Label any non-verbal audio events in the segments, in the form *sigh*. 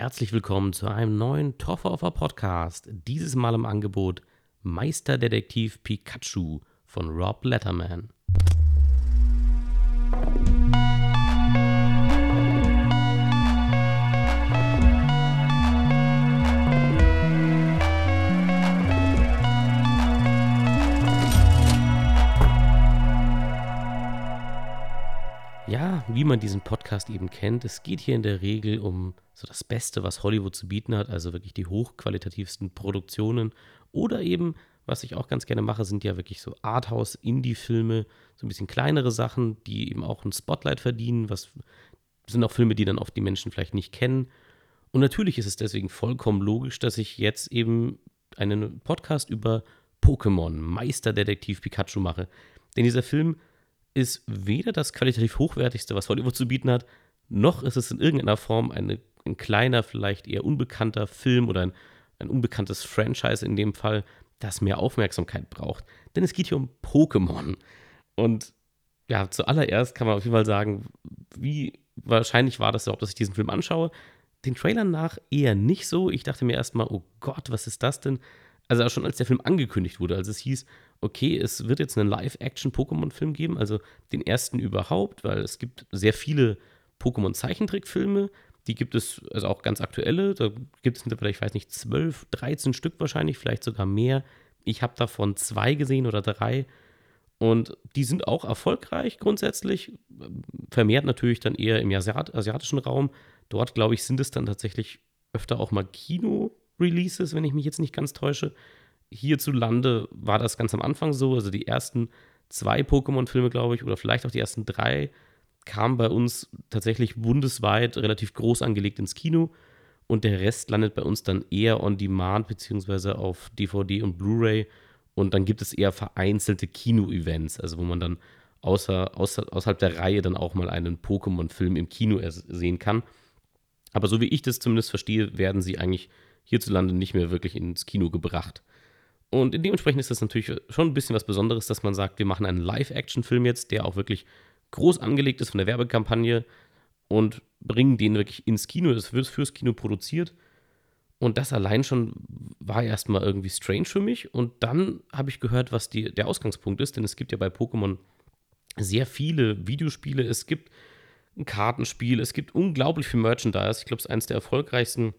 Herzlich willkommen zu einem neuen Toffer Podcast. Dieses Mal im Angebot Meisterdetektiv Pikachu von Rob Letterman. Wie man diesen Podcast eben kennt, es geht hier in der Regel um so das Beste, was Hollywood zu bieten hat, also wirklich die hochqualitativsten Produktionen oder eben, was ich auch ganz gerne mache, sind ja wirklich so Arthouse, Indie-Filme, so ein bisschen kleinere Sachen, die eben auch ein Spotlight verdienen, was sind auch Filme, die dann oft die Menschen vielleicht nicht kennen. Und natürlich ist es deswegen vollkommen logisch, dass ich jetzt eben einen Podcast über Pokémon, Meisterdetektiv Pikachu mache. Denn dieser Film ist weder das qualitativ hochwertigste, was Hollywood zu bieten hat, noch ist es in irgendeiner Form eine, ein kleiner, vielleicht eher unbekannter Film oder ein, ein unbekanntes Franchise in dem Fall, das mehr Aufmerksamkeit braucht. Denn es geht hier um Pokémon. Und ja, zuallererst kann man auf jeden Fall sagen, wie wahrscheinlich war das überhaupt, dass ich diesen Film anschaue. Den Trailern nach eher nicht so. Ich dachte mir erstmal, oh Gott, was ist das denn? Also schon als der Film angekündigt wurde, als es hieß, okay, es wird jetzt einen Live-Action-Pokémon-Film geben, also den ersten überhaupt, weil es gibt sehr viele Pokémon-Zeichentrickfilme, die gibt es, also auch ganz aktuelle, da gibt es vielleicht, ich weiß nicht, 12, 13 Stück wahrscheinlich, vielleicht sogar mehr. Ich habe davon zwei gesehen oder drei. Und die sind auch erfolgreich grundsätzlich, vermehrt natürlich dann eher im Asiat asiatischen Raum. Dort, glaube ich, sind es dann tatsächlich öfter auch mal Kino-Releases, wenn ich mich jetzt nicht ganz täusche hierzulande war das ganz am Anfang so. Also die ersten zwei Pokémon-Filme, glaube ich, oder vielleicht auch die ersten drei, kamen bei uns tatsächlich bundesweit relativ groß angelegt ins Kino. Und der Rest landet bei uns dann eher on demand, beziehungsweise auf DVD und Blu-ray. Und dann gibt es eher vereinzelte Kino-Events, also wo man dann außer, außer, außerhalb der Reihe dann auch mal einen Pokémon-Film im Kino sehen kann. Aber so wie ich das zumindest verstehe, werden sie eigentlich hierzulande nicht mehr wirklich ins Kino gebracht. Und dementsprechend ist das natürlich schon ein bisschen was Besonderes, dass man sagt, wir machen einen Live-Action-Film jetzt, der auch wirklich groß angelegt ist von der Werbekampagne und bringen den wirklich ins Kino. Das wird fürs Kino produziert. Und das allein schon war erstmal irgendwie strange für mich. Und dann habe ich gehört, was die, der Ausgangspunkt ist, denn es gibt ja bei Pokémon sehr viele Videospiele. Es gibt ein Kartenspiel, es gibt unglaublich viel Merchandise. Ich glaube, es ist eines der erfolgreichsten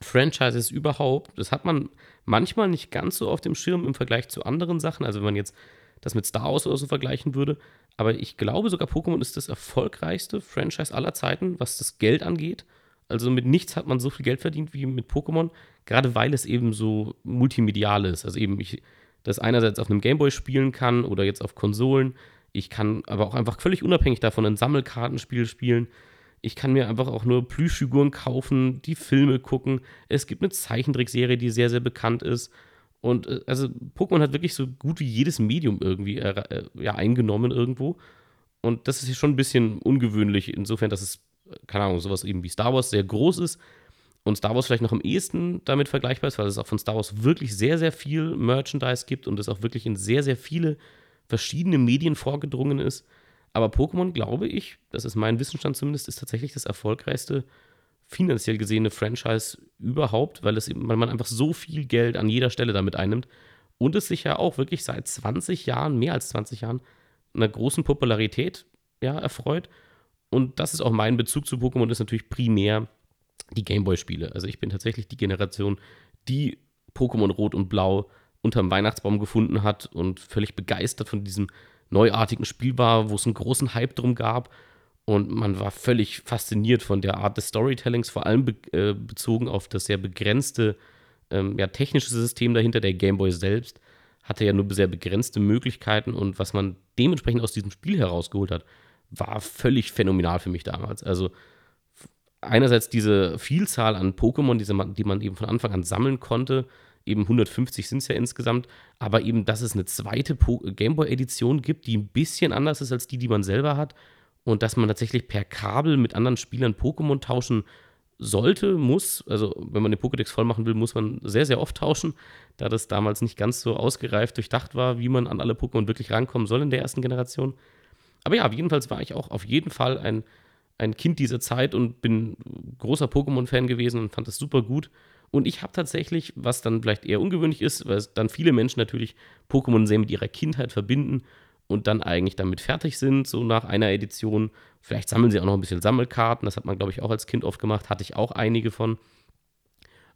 Franchises überhaupt. Das hat man manchmal nicht ganz so auf dem Schirm im Vergleich zu anderen Sachen. Also wenn man jetzt das mit Star Wars oder so vergleichen würde. Aber ich glaube sogar, Pokémon ist das erfolgreichste Franchise aller Zeiten, was das Geld angeht. Also mit nichts hat man so viel Geld verdient wie mit Pokémon, gerade weil es eben so multimedial ist. Also eben ich das einerseits auf einem Gameboy spielen kann oder jetzt auf Konsolen. Ich kann aber auch einfach völlig unabhängig davon ein Sammelkartenspiel spielen. Ich kann mir einfach auch nur Plüschfiguren kaufen, die Filme gucken. Es gibt eine Zeichentrickserie, die sehr, sehr bekannt ist. Und äh, also Pokémon hat wirklich so gut wie jedes Medium irgendwie äh, äh, ja, eingenommen irgendwo. Und das ist hier schon ein bisschen ungewöhnlich, insofern, dass es, keine Ahnung, sowas eben wie Star Wars sehr groß ist. Und Star Wars vielleicht noch am ehesten damit vergleichbar ist, weil es auch von Star Wars wirklich sehr, sehr viel Merchandise gibt und es auch wirklich in sehr, sehr viele verschiedene Medien vorgedrungen ist. Aber Pokémon, glaube ich, das ist mein Wissensstand zumindest, ist tatsächlich das erfolgreichste finanziell gesehene Franchise überhaupt, weil, es, weil man einfach so viel Geld an jeder Stelle damit einnimmt und es sich ja auch wirklich seit 20 Jahren, mehr als 20 Jahren, einer großen Popularität ja, erfreut. Und das ist auch mein Bezug zu Pokémon, ist natürlich primär die Gameboy-Spiele. Also ich bin tatsächlich die Generation, die Pokémon Rot und Blau unterm Weihnachtsbaum gefunden hat und völlig begeistert von diesem neuartigen Spiel war, wo es einen großen Hype drum gab. Und man war völlig fasziniert von der Art des Storytellings, vor allem be äh, bezogen auf das sehr begrenzte ähm, ja, technische System dahinter. Der Gameboy selbst hatte ja nur sehr begrenzte Möglichkeiten und was man dementsprechend aus diesem Spiel herausgeholt hat, war völlig phänomenal für mich damals. Also einerseits diese Vielzahl an Pokémon, die man eben von Anfang an sammeln konnte, eben 150 sind es ja insgesamt, aber eben, dass es eine zweite Gameboy-Edition gibt, die ein bisschen anders ist als die, die man selber hat und dass man tatsächlich per Kabel mit anderen Spielern Pokémon tauschen sollte, muss, also wenn man den Pokédex voll machen will, muss man sehr, sehr oft tauschen, da das damals nicht ganz so ausgereift durchdacht war, wie man an alle Pokémon wirklich rankommen soll in der ersten Generation. Aber ja, jedenfalls war ich auch auf jeden Fall ein ein Kind dieser Zeit und bin großer Pokémon-Fan gewesen und fand das super gut. Und ich habe tatsächlich, was dann vielleicht eher ungewöhnlich ist, weil dann viele Menschen natürlich Pokémon sehr mit ihrer Kindheit verbinden und dann eigentlich damit fertig sind, so nach einer Edition. Vielleicht sammeln sie auch noch ein bisschen Sammelkarten, das hat man, glaube ich, auch als Kind oft gemacht, hatte ich auch einige von.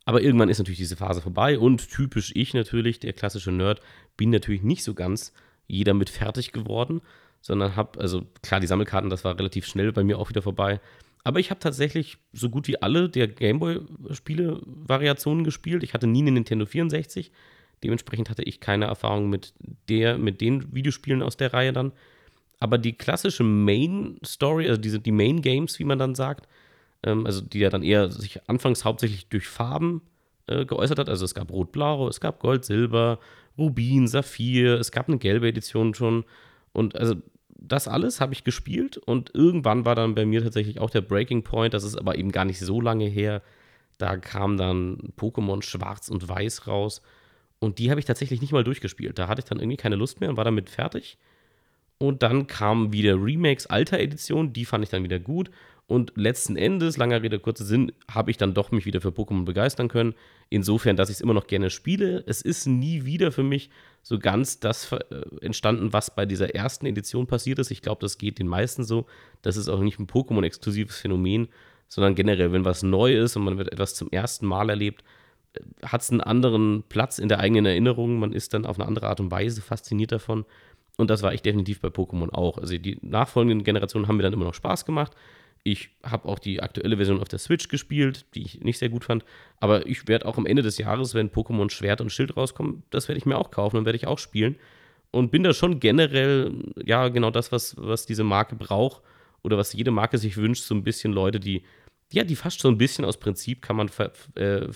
Aber irgendwann ist natürlich diese Phase vorbei und typisch ich natürlich, der klassische Nerd, bin natürlich nicht so ganz jeder mit fertig geworden, sondern habe, also klar, die Sammelkarten, das war relativ schnell bei mir auch wieder vorbei. Aber ich habe tatsächlich so gut wie alle der Gameboy-Spiele-Variationen gespielt. Ich hatte nie eine Nintendo 64. Dementsprechend hatte ich keine Erfahrung mit der, mit den Videospielen aus der Reihe dann. Aber die klassische Main Story, also diese, die Main Games, wie man dann sagt, ähm, also die ja dann eher sich anfangs hauptsächlich durch Farben äh, geäußert hat. Also es gab Rot-Blau, es gab Gold, Silber, Rubin, Saphir, es gab eine gelbe Edition schon. Und also das alles habe ich gespielt und irgendwann war dann bei mir tatsächlich auch der Breaking Point, das ist aber eben gar nicht so lange her. Da kam dann Pokémon Schwarz und Weiß raus und die habe ich tatsächlich nicht mal durchgespielt. Da hatte ich dann irgendwie keine Lust mehr und war damit fertig. Und dann kamen wieder Remakes alter Edition, die fand ich dann wieder gut. Und letzten Endes, langer Rede, kurzer Sinn, habe ich dann doch mich wieder für Pokémon begeistern können. Insofern, dass ich es immer noch gerne spiele. Es ist nie wieder für mich so ganz das äh, entstanden, was bei dieser ersten Edition passiert ist. Ich glaube, das geht den meisten so. Das ist auch nicht ein Pokémon-exklusives Phänomen, sondern generell, wenn was neu ist und man wird etwas zum ersten Mal erlebt, äh, hat es einen anderen Platz in der eigenen Erinnerung. Man ist dann auf eine andere Art und Weise fasziniert davon. Und das war ich definitiv bei Pokémon auch. Also die nachfolgenden Generationen haben mir dann immer noch Spaß gemacht. Ich habe auch die aktuelle Version auf der Switch gespielt, die ich nicht sehr gut fand. Aber ich werde auch am Ende des Jahres, wenn Pokémon Schwert und Schild rauskommen, das werde ich mir auch kaufen und werde ich auch spielen. Und bin da schon generell, ja, genau das, was, was diese Marke braucht oder was jede Marke sich wünscht, so ein bisschen Leute, die, ja, die fast so ein bisschen aus Prinzip, kann man äh,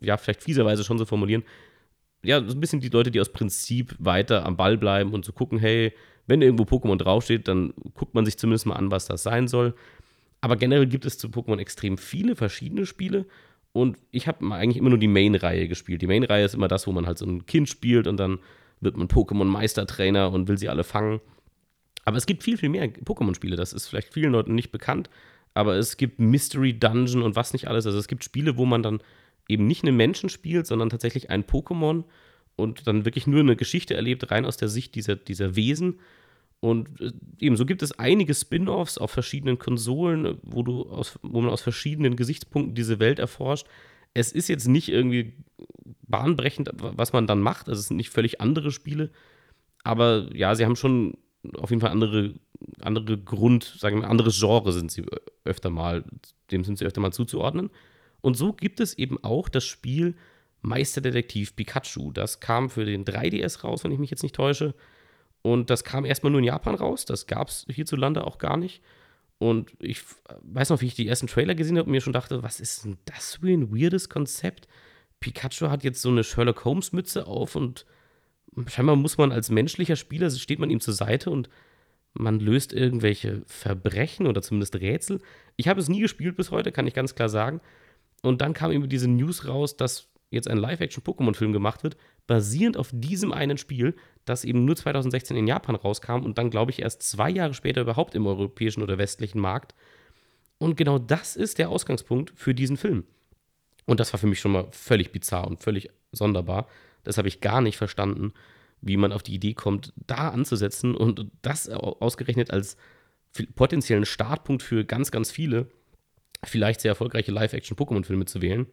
ja vielleicht fieserweise schon so formulieren, ja, so ein bisschen die Leute, die aus Prinzip weiter am Ball bleiben und zu so gucken, hey, wenn irgendwo Pokémon draufsteht, dann guckt man sich zumindest mal an, was das sein soll. Aber generell gibt es zu Pokémon extrem viele verschiedene Spiele. Und ich habe eigentlich immer nur die Main-Reihe gespielt. Die Main-Reihe ist immer das, wo man halt so ein Kind spielt und dann wird man Pokémon-Meistertrainer und will sie alle fangen. Aber es gibt viel, viel mehr Pokémon-Spiele. Das ist vielleicht vielen Leuten nicht bekannt. Aber es gibt Mystery Dungeon und was nicht alles. Also es gibt Spiele, wo man dann eben nicht einen Menschen spielt, sondern tatsächlich ein Pokémon und dann wirklich nur eine Geschichte erlebt, rein aus der Sicht dieser, dieser Wesen. Und äh, ebenso gibt es einige Spin-offs auf verschiedenen Konsolen, wo, du aus, wo man aus verschiedenen Gesichtspunkten diese Welt erforscht. Es ist jetzt nicht irgendwie bahnbrechend, was man dann macht. Also es sind nicht völlig andere Spiele. Aber ja, sie haben schon auf jeden Fall andere, andere Grund, sagen wir, anderes Genre sind sie öfter mal, dem sind sie öfter mal zuzuordnen. Und so gibt es eben auch das Spiel Meisterdetektiv Pikachu. Das kam für den 3DS raus, wenn ich mich jetzt nicht täusche. Und das kam erstmal nur in Japan raus. Das gab es hierzulande auch gar nicht. Und ich weiß noch, wie ich die ersten Trailer gesehen habe und mir schon dachte, was ist denn das für ein weirdes Konzept? Pikachu hat jetzt so eine Sherlock Holmes Mütze auf und scheinbar muss man als menschlicher Spieler, steht man ihm zur Seite und man löst irgendwelche Verbrechen oder zumindest Rätsel. Ich habe es nie gespielt bis heute, kann ich ganz klar sagen. Und dann kam eben diese News raus, dass jetzt ein Live-Action-Pokémon-Film gemacht wird, basierend auf diesem einen Spiel, das eben nur 2016 in Japan rauskam und dann, glaube ich, erst zwei Jahre später überhaupt im europäischen oder westlichen Markt. Und genau das ist der Ausgangspunkt für diesen Film. Und das war für mich schon mal völlig bizarr und völlig sonderbar. Das habe ich gar nicht verstanden, wie man auf die Idee kommt, da anzusetzen und das ausgerechnet als potenziellen Startpunkt für ganz, ganz viele, vielleicht sehr erfolgreiche Live-Action-Pokémon-Filme zu wählen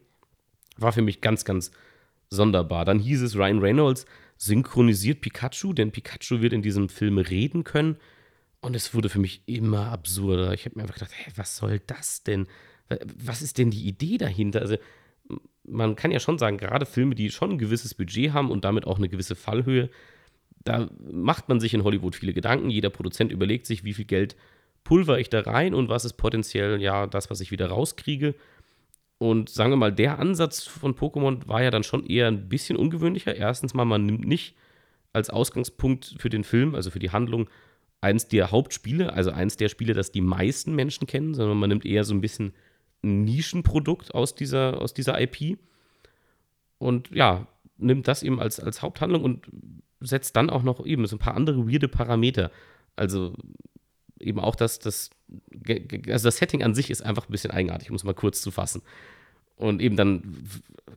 war für mich ganz, ganz sonderbar. Dann hieß es, Ryan Reynolds synchronisiert Pikachu, denn Pikachu wird in diesem Film reden können. Und es wurde für mich immer absurder. Ich habe mir einfach gedacht, hey, was soll das denn? Was ist denn die Idee dahinter? Also, man kann ja schon sagen, gerade Filme, die schon ein gewisses Budget haben und damit auch eine gewisse Fallhöhe, da macht man sich in Hollywood viele Gedanken. Jeder Produzent überlegt sich, wie viel Geld pulver ich da rein und was ist potenziell ja das, was ich wieder rauskriege. Und sagen wir mal, der Ansatz von Pokémon war ja dann schon eher ein bisschen ungewöhnlicher. Erstens mal, man nimmt nicht als Ausgangspunkt für den Film, also für die Handlung, eins der Hauptspiele, also eins der Spiele, das die meisten Menschen kennen, sondern man nimmt eher so ein bisschen ein Nischenprodukt aus dieser, aus dieser IP und ja, nimmt das eben als, als Haupthandlung und setzt dann auch noch eben so ein paar andere weirde Parameter. Also eben auch das, das, also das Setting an sich ist einfach ein bisschen eigenartig, um es mal kurz zu fassen. Und eben dann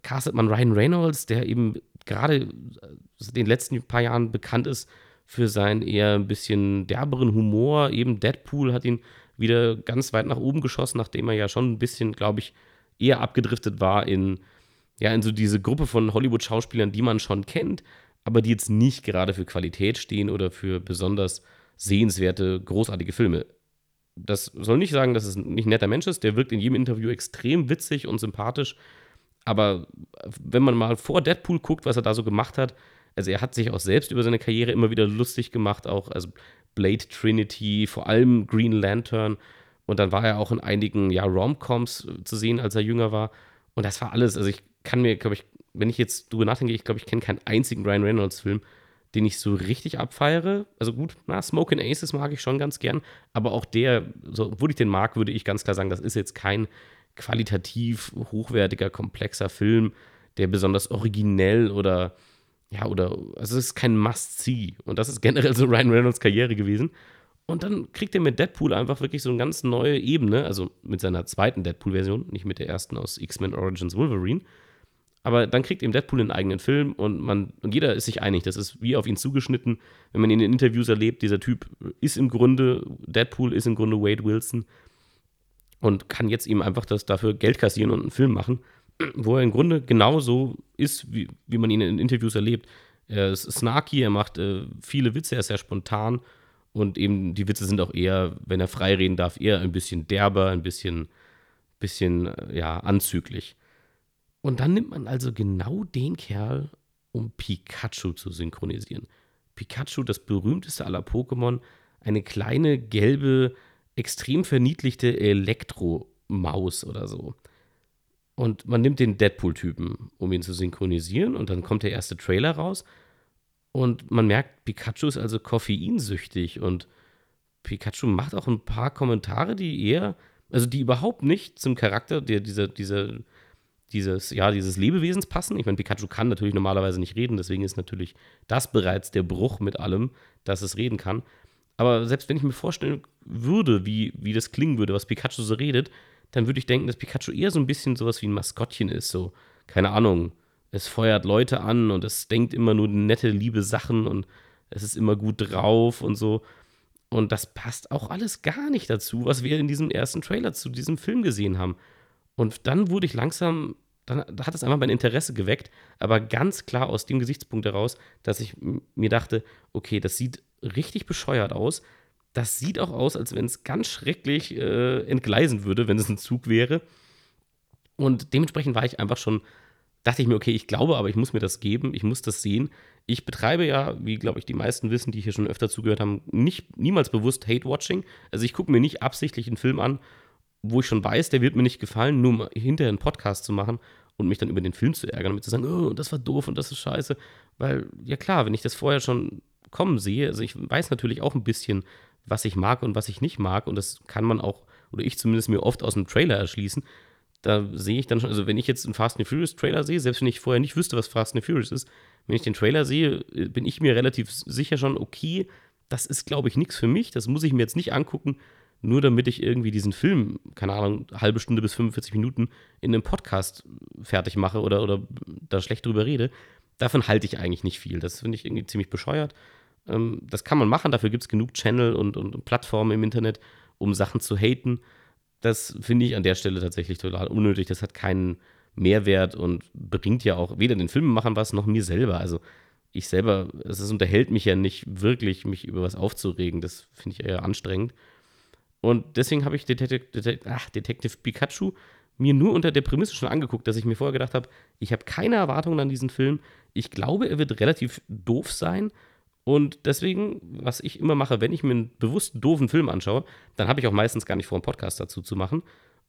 castet man Ryan Reynolds, der eben gerade in den letzten paar Jahren bekannt ist für seinen eher ein bisschen derberen Humor. Eben Deadpool hat ihn wieder ganz weit nach oben geschossen, nachdem er ja schon ein bisschen, glaube ich, eher abgedriftet war in, ja, in so diese Gruppe von Hollywood-Schauspielern, die man schon kennt, aber die jetzt nicht gerade für Qualität stehen oder für besonders sehenswerte, großartige Filme. Das soll nicht sagen, dass es nicht ein netter Mensch ist. Der wirkt in jedem Interview extrem witzig und sympathisch. Aber wenn man mal vor Deadpool guckt, was er da so gemacht hat, also er hat sich auch selbst über seine Karriere immer wieder lustig gemacht, auch also Blade Trinity, vor allem Green Lantern. Und dann war er auch in einigen ja, Romcoms zu sehen, als er jünger war. Und das war alles. Also ich kann mir, glaube ich, wenn ich jetzt drüber nachdenke, ich glaube, ich kenne keinen einzigen Ryan Reynolds-Film, den ich so richtig abfeiere. Also gut, na, Smoke and Aces mag ich schon ganz gern, aber auch der, so, obwohl ich den mag, würde ich ganz klar sagen, das ist jetzt kein qualitativ hochwertiger, komplexer Film, der besonders originell oder ja, oder also es ist kein Must-See. Und das ist generell so Ryan Reynolds Karriere gewesen. Und dann kriegt er mit Deadpool einfach wirklich so eine ganz neue Ebene, also mit seiner zweiten Deadpool-Version, nicht mit der ersten aus X-Men Origins Wolverine, aber dann kriegt eben Deadpool einen eigenen Film und man und jeder ist sich einig, das ist wie auf ihn zugeschnitten. Wenn man ihn in Interviews erlebt, dieser Typ ist im Grunde Deadpool ist im Grunde Wade Wilson und kann jetzt ihm einfach das dafür Geld kassieren und einen Film machen, wo er im Grunde genauso ist, wie, wie man ihn in Interviews erlebt. Er ist snarky, er macht äh, viele Witze, er ist sehr spontan und eben die Witze sind auch eher, wenn er frei reden darf, eher ein bisschen derber, ein bisschen, bisschen äh, ja, anzüglich. Und dann nimmt man also genau den Kerl, um Pikachu zu synchronisieren. Pikachu, das berühmteste aller Pokémon, eine kleine, gelbe, extrem verniedlichte Elektromaus oder so. Und man nimmt den Deadpool-Typen, um ihn zu synchronisieren, und dann kommt der erste Trailer raus. Und man merkt, Pikachu ist also koffeinsüchtig und Pikachu macht auch ein paar Kommentare, die eher, also die überhaupt nicht zum Charakter der, dieser, dieser dieses, ja, dieses Lebewesens passen. Ich meine, Pikachu kann natürlich normalerweise nicht reden, deswegen ist natürlich das bereits der Bruch mit allem, dass es reden kann. Aber selbst wenn ich mir vorstellen würde, wie, wie das klingen würde, was Pikachu so redet, dann würde ich denken, dass Pikachu eher so ein bisschen sowas wie ein Maskottchen ist. So, keine Ahnung, es feuert Leute an und es denkt immer nur nette, liebe Sachen und es ist immer gut drauf und so. Und das passt auch alles gar nicht dazu, was wir in diesem ersten Trailer zu diesem Film gesehen haben. Und dann wurde ich langsam dann hat es einfach mein Interesse geweckt, aber ganz klar aus dem Gesichtspunkt heraus, dass ich mir dachte, okay, das sieht richtig bescheuert aus. Das sieht auch aus, als wenn es ganz schrecklich äh, entgleisen würde, wenn es ein Zug wäre. Und dementsprechend war ich einfach schon, dachte ich mir, okay, ich glaube, aber ich muss mir das geben, ich muss das sehen. Ich betreibe ja, wie glaube ich die meisten wissen, die hier schon öfter zugehört haben, nicht, niemals bewusst Hate-Watching. Also ich gucke mir nicht absichtlich einen Film an, wo ich schon weiß, der wird mir nicht gefallen, nur um hinterher einen Podcast zu machen und mich dann über den Film zu ärgern, damit zu sagen, oh, das war doof und das ist scheiße. Weil, ja klar, wenn ich das vorher schon kommen sehe, also ich weiß natürlich auch ein bisschen, was ich mag und was ich nicht mag und das kann man auch, oder ich zumindest mir oft aus dem Trailer erschließen. Da sehe ich dann schon, also wenn ich jetzt einen Fast and Furious Trailer sehe, selbst wenn ich vorher nicht wüsste, was Fast and Furious ist, wenn ich den Trailer sehe, bin ich mir relativ sicher schon, okay, das ist, glaube ich, nichts für mich, das muss ich mir jetzt nicht angucken, nur damit ich irgendwie diesen Film, keine Ahnung, halbe Stunde bis 45 Minuten in einem Podcast fertig mache oder, oder da schlecht drüber rede, davon halte ich eigentlich nicht viel. Das finde ich irgendwie ziemlich bescheuert. Ähm, das kann man machen, dafür gibt es genug Channel und, und Plattformen im Internet, um Sachen zu haten. Das finde ich an der Stelle tatsächlich total unnötig. Das hat keinen Mehrwert und bringt ja auch weder den Filmemachern was noch mir selber. Also ich selber, es unterhält mich ja nicht wirklich, mich über was aufzuregen. Das finde ich eher anstrengend. Und deswegen habe ich Detective, Detective, ach, Detective Pikachu mir nur unter der Prämisse schon angeguckt, dass ich mir vorher gedacht habe, ich habe keine Erwartungen an diesen Film. Ich glaube, er wird relativ doof sein. Und deswegen, was ich immer mache, wenn ich mir einen bewusst doofen Film anschaue, dann habe ich auch meistens gar nicht vor, einen Podcast dazu zu machen.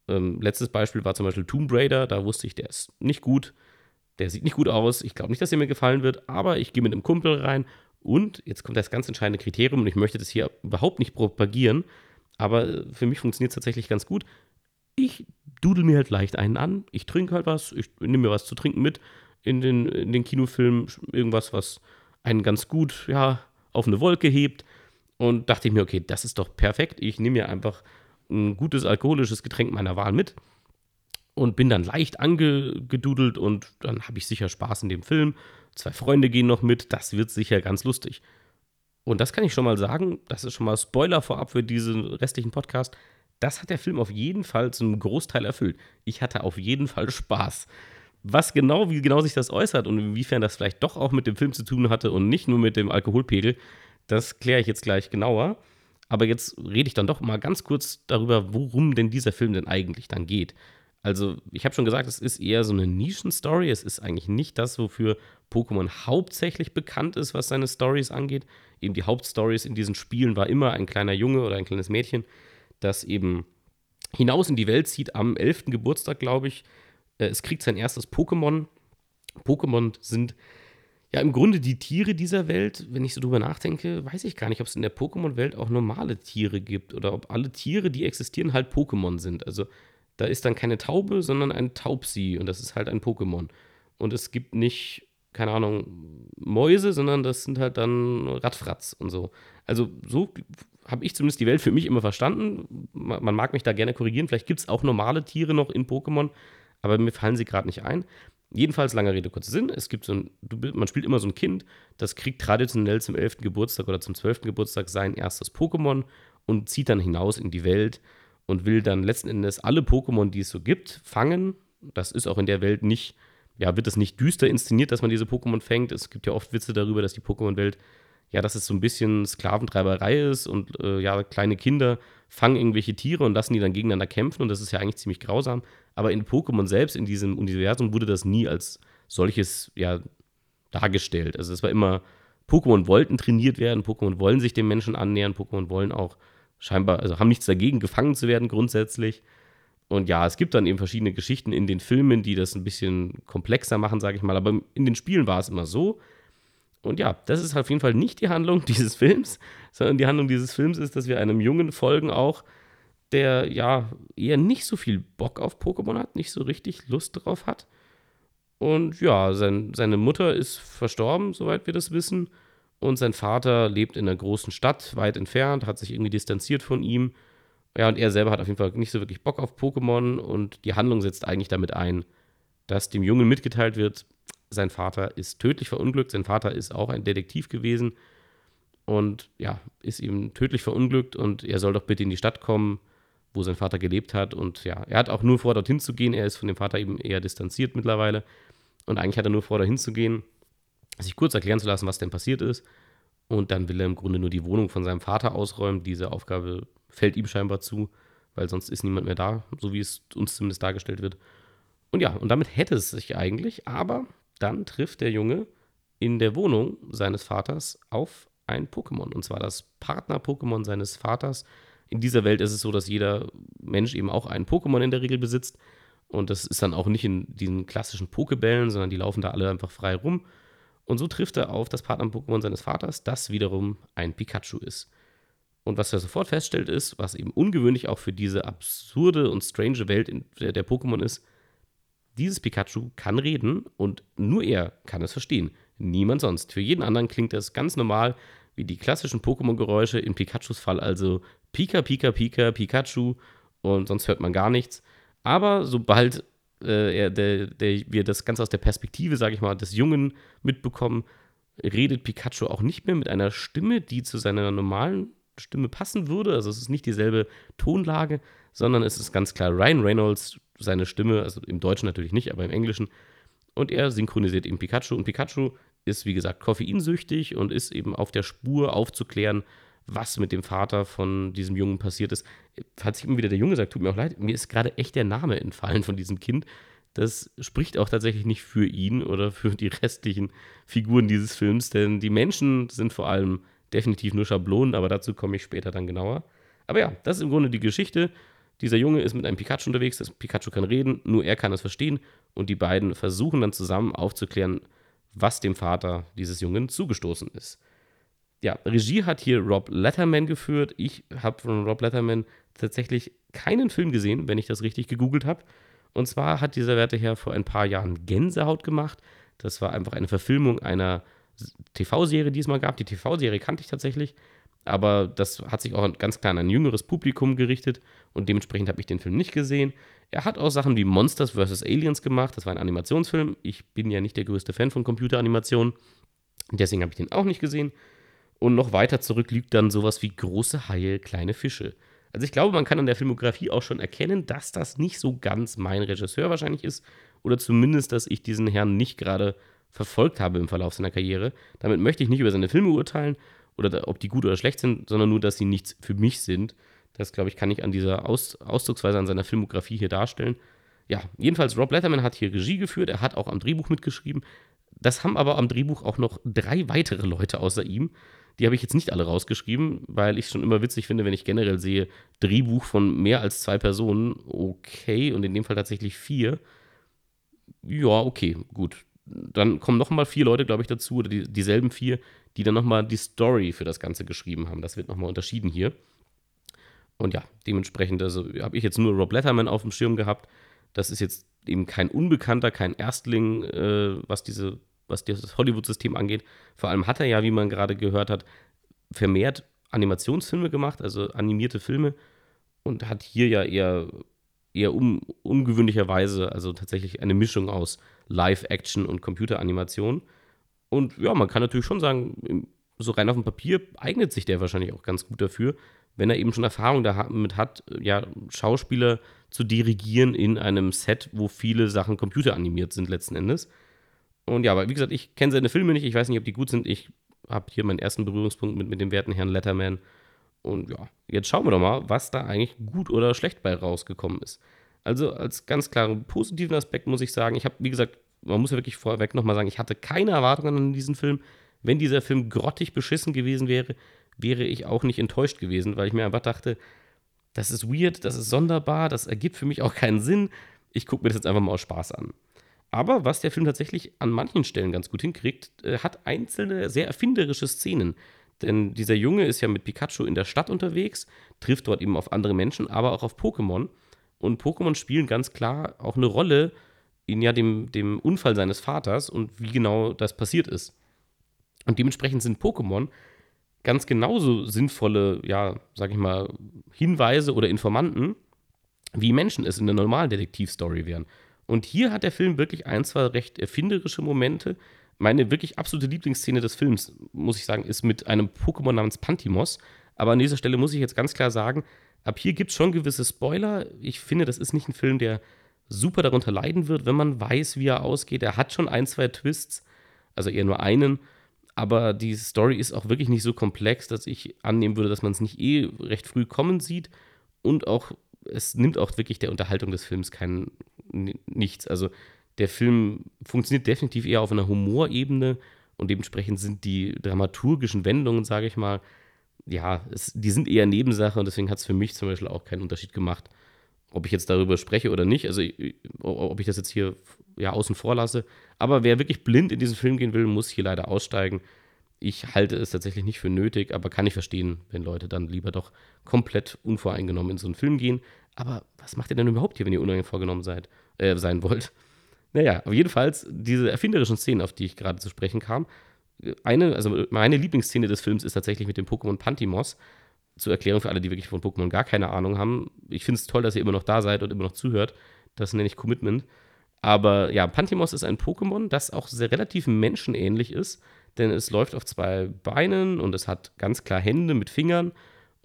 Ähm, letztes Beispiel war zum Beispiel Tomb Raider. Da wusste ich, der ist nicht gut. Der sieht nicht gut aus. Ich glaube nicht, dass er mir gefallen wird, aber ich gehe mit einem Kumpel rein. Und jetzt kommt das ganz entscheidende Kriterium, und ich möchte das hier überhaupt nicht propagieren. Aber für mich funktioniert es tatsächlich ganz gut. Ich dudel mir halt leicht einen an, ich trinke halt was, ich nehme mir was zu trinken mit in den, in den Kinofilm, irgendwas, was einen ganz gut ja, auf eine Wolke hebt. Und dachte ich mir, okay, das ist doch perfekt. Ich nehme mir einfach ein gutes alkoholisches Getränk meiner Wahl mit und bin dann leicht angedudelt und dann habe ich sicher Spaß in dem Film. Zwei Freunde gehen noch mit, das wird sicher ganz lustig. Und das kann ich schon mal sagen, das ist schon mal Spoiler vorab für diesen restlichen Podcast. Das hat der Film auf jeden Fall zum Großteil erfüllt. Ich hatte auf jeden Fall Spaß. Was genau, wie genau sich das äußert und inwiefern das vielleicht doch auch mit dem Film zu tun hatte und nicht nur mit dem Alkoholpegel, das kläre ich jetzt gleich genauer. Aber jetzt rede ich dann doch mal ganz kurz darüber, worum denn dieser Film denn eigentlich dann geht. Also, ich habe schon gesagt, es ist eher so eine Nischen-Story. Es ist eigentlich nicht das, wofür Pokémon hauptsächlich bekannt ist, was seine Stories angeht. Eben die Hauptstories in diesen Spielen war immer ein kleiner Junge oder ein kleines Mädchen, das eben hinaus in die Welt zieht am 11. Geburtstag, glaube ich. Äh, es kriegt sein erstes Pokémon. Pokémon sind ja im Grunde die Tiere dieser Welt. Wenn ich so drüber nachdenke, weiß ich gar nicht, ob es in der Pokémon-Welt auch normale Tiere gibt oder ob alle Tiere, die existieren, halt Pokémon sind. Also da ist dann keine Taube, sondern ein Taubsi und das ist halt ein Pokémon. Und es gibt nicht, keine Ahnung, Mäuse, sondern das sind halt dann Radfratz und so. Also so habe ich zumindest die Welt für mich immer verstanden. Man mag mich da gerne korrigieren. Vielleicht gibt es auch normale Tiere noch in Pokémon, aber mir fallen sie gerade nicht ein. Jedenfalls, lange Rede, kurzer Sinn. Es gibt so ein, man spielt immer so ein Kind, das kriegt traditionell zum 11. Geburtstag oder zum 12. Geburtstag sein erstes Pokémon und zieht dann hinaus in die Welt und will dann letzten Endes alle Pokémon, die es so gibt, fangen. Das ist auch in der Welt nicht, ja, wird es nicht düster inszeniert, dass man diese Pokémon fängt. Es gibt ja oft Witze darüber, dass die Pokémon-Welt, ja, dass es so ein bisschen Sklaventreiberei ist und äh, ja, kleine Kinder fangen irgendwelche Tiere und lassen die dann gegeneinander kämpfen und das ist ja eigentlich ziemlich grausam. Aber in Pokémon selbst, in diesem Universum, wurde das nie als solches, ja, dargestellt. Also es war immer, Pokémon wollten trainiert werden, Pokémon wollen sich dem Menschen annähern, Pokémon wollen auch scheinbar, also haben nichts dagegen, gefangen zu werden grundsätzlich. Und ja, es gibt dann eben verschiedene Geschichten in den Filmen, die das ein bisschen komplexer machen, sage ich mal. Aber in den Spielen war es immer so. Und ja, das ist auf jeden Fall nicht die Handlung *laughs* dieses Films, sondern die Handlung dieses Films ist, dass wir einem Jungen folgen auch, der ja eher nicht so viel Bock auf Pokémon hat, nicht so richtig Lust drauf hat. Und ja, sein, seine Mutter ist verstorben, soweit wir das wissen. Und sein Vater lebt in einer großen Stadt, weit entfernt, hat sich irgendwie distanziert von ihm. Ja, und er selber hat auf jeden Fall nicht so wirklich Bock auf Pokémon und die Handlung setzt eigentlich damit ein, dass dem Jungen mitgeteilt wird, sein Vater ist tödlich verunglückt. Sein Vater ist auch ein Detektiv gewesen und ja, ist ihm tödlich verunglückt und er soll doch bitte in die Stadt kommen, wo sein Vater gelebt hat. Und ja, er hat auch nur vor, dorthin zu gehen. Er ist von dem Vater eben eher distanziert mittlerweile. Und eigentlich hat er nur vor, dorthin zu gehen sich kurz erklären zu lassen, was denn passiert ist. Und dann will er im Grunde nur die Wohnung von seinem Vater ausräumen. Diese Aufgabe fällt ihm scheinbar zu, weil sonst ist niemand mehr da, so wie es uns zumindest dargestellt wird. Und ja, und damit hätte es sich eigentlich, aber dann trifft der Junge in der Wohnung seines Vaters auf ein Pokémon. Und zwar das Partner-Pokémon seines Vaters. In dieser Welt ist es so, dass jeder Mensch eben auch ein Pokémon in der Regel besitzt. Und das ist dann auch nicht in diesen klassischen Pokebällen, sondern die laufen da alle einfach frei rum. Und so trifft er auf das Partner-Pokémon seines Vaters, das wiederum ein Pikachu ist. Und was er sofort feststellt ist, was eben ungewöhnlich auch für diese absurde und strange Welt der, der Pokémon ist, dieses Pikachu kann reden und nur er kann es verstehen. Niemand sonst. Für jeden anderen klingt das ganz normal wie die klassischen Pokémon-Geräusche, in Pikachus Fall also Pika, Pika, Pika, Pikachu und sonst hört man gar nichts. Aber sobald äh, er, der, der, wir das Ganze aus der Perspektive, sage ich mal, des Jungen mitbekommen, redet Pikachu auch nicht mehr mit einer Stimme, die zu seiner normalen Stimme passen würde. Also es ist nicht dieselbe Tonlage, sondern es ist ganz klar Ryan Reynolds, seine Stimme, also im Deutschen natürlich nicht, aber im Englischen. Und er synchronisiert eben Pikachu. Und Pikachu ist, wie gesagt, koffeinsüchtig und ist eben auf der Spur aufzuklären, was mit dem Vater von diesem Jungen passiert ist. Falls ich immer wieder der Junge sagt, tut mir auch leid, mir ist gerade echt der Name entfallen von diesem Kind. Das spricht auch tatsächlich nicht für ihn oder für die restlichen Figuren dieses Films, denn die Menschen sind vor allem definitiv nur Schablonen, aber dazu komme ich später dann genauer. Aber ja, das ist im Grunde die Geschichte. Dieser Junge ist mit einem Pikachu unterwegs, das Pikachu kann reden, nur er kann es verstehen und die beiden versuchen dann zusammen aufzuklären, was dem Vater dieses Jungen zugestoßen ist ja, Regie hat hier Rob Letterman geführt. Ich habe von Rob Letterman tatsächlich keinen Film gesehen, wenn ich das richtig gegoogelt habe. Und zwar hat dieser Werte Herr vor ein paar Jahren Gänsehaut gemacht. Das war einfach eine Verfilmung einer TV-Serie, die es mal gab. Die TV-Serie kannte ich tatsächlich. aber das hat sich auch ganz klar an ein jüngeres Publikum gerichtet und dementsprechend habe ich den Film nicht gesehen. Er hat auch Sachen wie Monsters vs. Aliens gemacht, das war ein Animationsfilm. Ich bin ja nicht der größte Fan von Computeranimationen, deswegen habe ich den auch nicht gesehen. Und noch weiter zurück liegt dann sowas wie große Haie, kleine Fische. Also ich glaube, man kann an der Filmografie auch schon erkennen, dass das nicht so ganz mein Regisseur wahrscheinlich ist. Oder zumindest, dass ich diesen Herrn nicht gerade verfolgt habe im Verlauf seiner Karriere. Damit möchte ich nicht über seine Filme urteilen oder ob die gut oder schlecht sind, sondern nur, dass sie nichts für mich sind. Das, glaube ich, kann ich an dieser Aus Ausdrucksweise an seiner Filmografie hier darstellen. Ja, jedenfalls, Rob Letterman hat hier Regie geführt, er hat auch am Drehbuch mitgeschrieben. Das haben aber am Drehbuch auch noch drei weitere Leute außer ihm. Die habe ich jetzt nicht alle rausgeschrieben, weil ich es schon immer witzig finde, wenn ich generell sehe, Drehbuch von mehr als zwei Personen, okay, und in dem Fall tatsächlich vier. Ja, okay, gut. Dann kommen nochmal vier Leute, glaube ich, dazu, oder die, dieselben vier, die dann nochmal die Story für das Ganze geschrieben haben. Das wird nochmal unterschieden hier. Und ja, dementsprechend, also habe ich jetzt nur Rob Letterman auf dem Schirm gehabt. Das ist jetzt eben kein Unbekannter, kein Erstling, äh, was diese was das Hollywood-System angeht. Vor allem hat er ja, wie man gerade gehört hat, vermehrt Animationsfilme gemacht, also animierte Filme und hat hier ja eher, eher un, ungewöhnlicherweise, also tatsächlich eine Mischung aus Live-Action und Computeranimation. Und ja, man kann natürlich schon sagen, so rein auf dem Papier eignet sich der wahrscheinlich auch ganz gut dafür, wenn er eben schon Erfahrung damit hat, ja, Schauspieler zu dirigieren in einem Set, wo viele Sachen computeranimiert sind letzten Endes. Und ja, aber wie gesagt, ich kenne seine Filme nicht, ich weiß nicht, ob die gut sind. Ich habe hier meinen ersten Berührungspunkt mit, mit dem werten Herrn Letterman. Und ja, jetzt schauen wir doch mal, was da eigentlich gut oder schlecht bei rausgekommen ist. Also als ganz klaren positiven Aspekt muss ich sagen, ich habe, wie gesagt, man muss ja wirklich vorweg nochmal sagen, ich hatte keine Erwartungen an diesen Film. Wenn dieser Film grottig beschissen gewesen wäre, wäre ich auch nicht enttäuscht gewesen, weil ich mir einfach dachte, das ist weird, das ist sonderbar, das ergibt für mich auch keinen Sinn. Ich gucke mir das jetzt einfach mal aus Spaß an. Aber was der Film tatsächlich an manchen Stellen ganz gut hinkriegt, äh, hat einzelne sehr erfinderische Szenen. Denn dieser Junge ist ja mit Pikachu in der Stadt unterwegs, trifft dort eben auf andere Menschen, aber auch auf Pokémon. Und Pokémon spielen ganz klar auch eine Rolle in ja dem, dem Unfall seines Vaters und wie genau das passiert ist. Und dementsprechend sind Pokémon ganz genauso sinnvolle, ja, sag ich mal, Hinweise oder Informanten, wie Menschen es in der normalen Detektivstory wären. Und hier hat der Film wirklich ein, zwei recht erfinderische Momente. Meine wirklich absolute Lieblingsszene des Films, muss ich sagen, ist mit einem Pokémon namens Pantimos. Aber an dieser Stelle muss ich jetzt ganz klar sagen, ab hier gibt es schon gewisse Spoiler. Ich finde, das ist nicht ein Film, der super darunter leiden wird, wenn man weiß, wie er ausgeht. Er hat schon ein, zwei Twists, also eher nur einen. Aber die Story ist auch wirklich nicht so komplex, dass ich annehmen würde, dass man es nicht eh recht früh kommen sieht. Und auch, es nimmt auch wirklich der Unterhaltung des Films keinen, nichts. Also der Film funktioniert definitiv eher auf einer Humorebene und dementsprechend sind die dramaturgischen Wendungen, sage ich mal, ja, es, die sind eher Nebensache und deswegen hat es für mich zum Beispiel auch keinen Unterschied gemacht, ob ich jetzt darüber spreche oder nicht. Also ob ich das jetzt hier ja außen vor lasse. Aber wer wirklich blind in diesen Film gehen will, muss hier leider aussteigen. Ich halte es tatsächlich nicht für nötig, aber kann ich verstehen, wenn Leute dann lieber doch komplett unvoreingenommen in so einen Film gehen. Aber was macht ihr denn überhaupt hier, wenn ihr unangenehm vorgenommen seid, äh, sein wollt? Naja, aber jedenfalls diese erfinderischen Szenen, auf die ich gerade zu sprechen kam. Eine, also meine Lieblingsszene des Films ist tatsächlich mit dem Pokémon Pantimos. Zur Erklärung für alle, die wirklich von Pokémon gar keine Ahnung haben. Ich finde es toll, dass ihr immer noch da seid und immer noch zuhört. Das nenne ich Commitment. Aber ja, Pantimos ist ein Pokémon, das auch sehr relativ menschenähnlich ist, denn es läuft auf zwei Beinen und es hat ganz klar Hände mit Fingern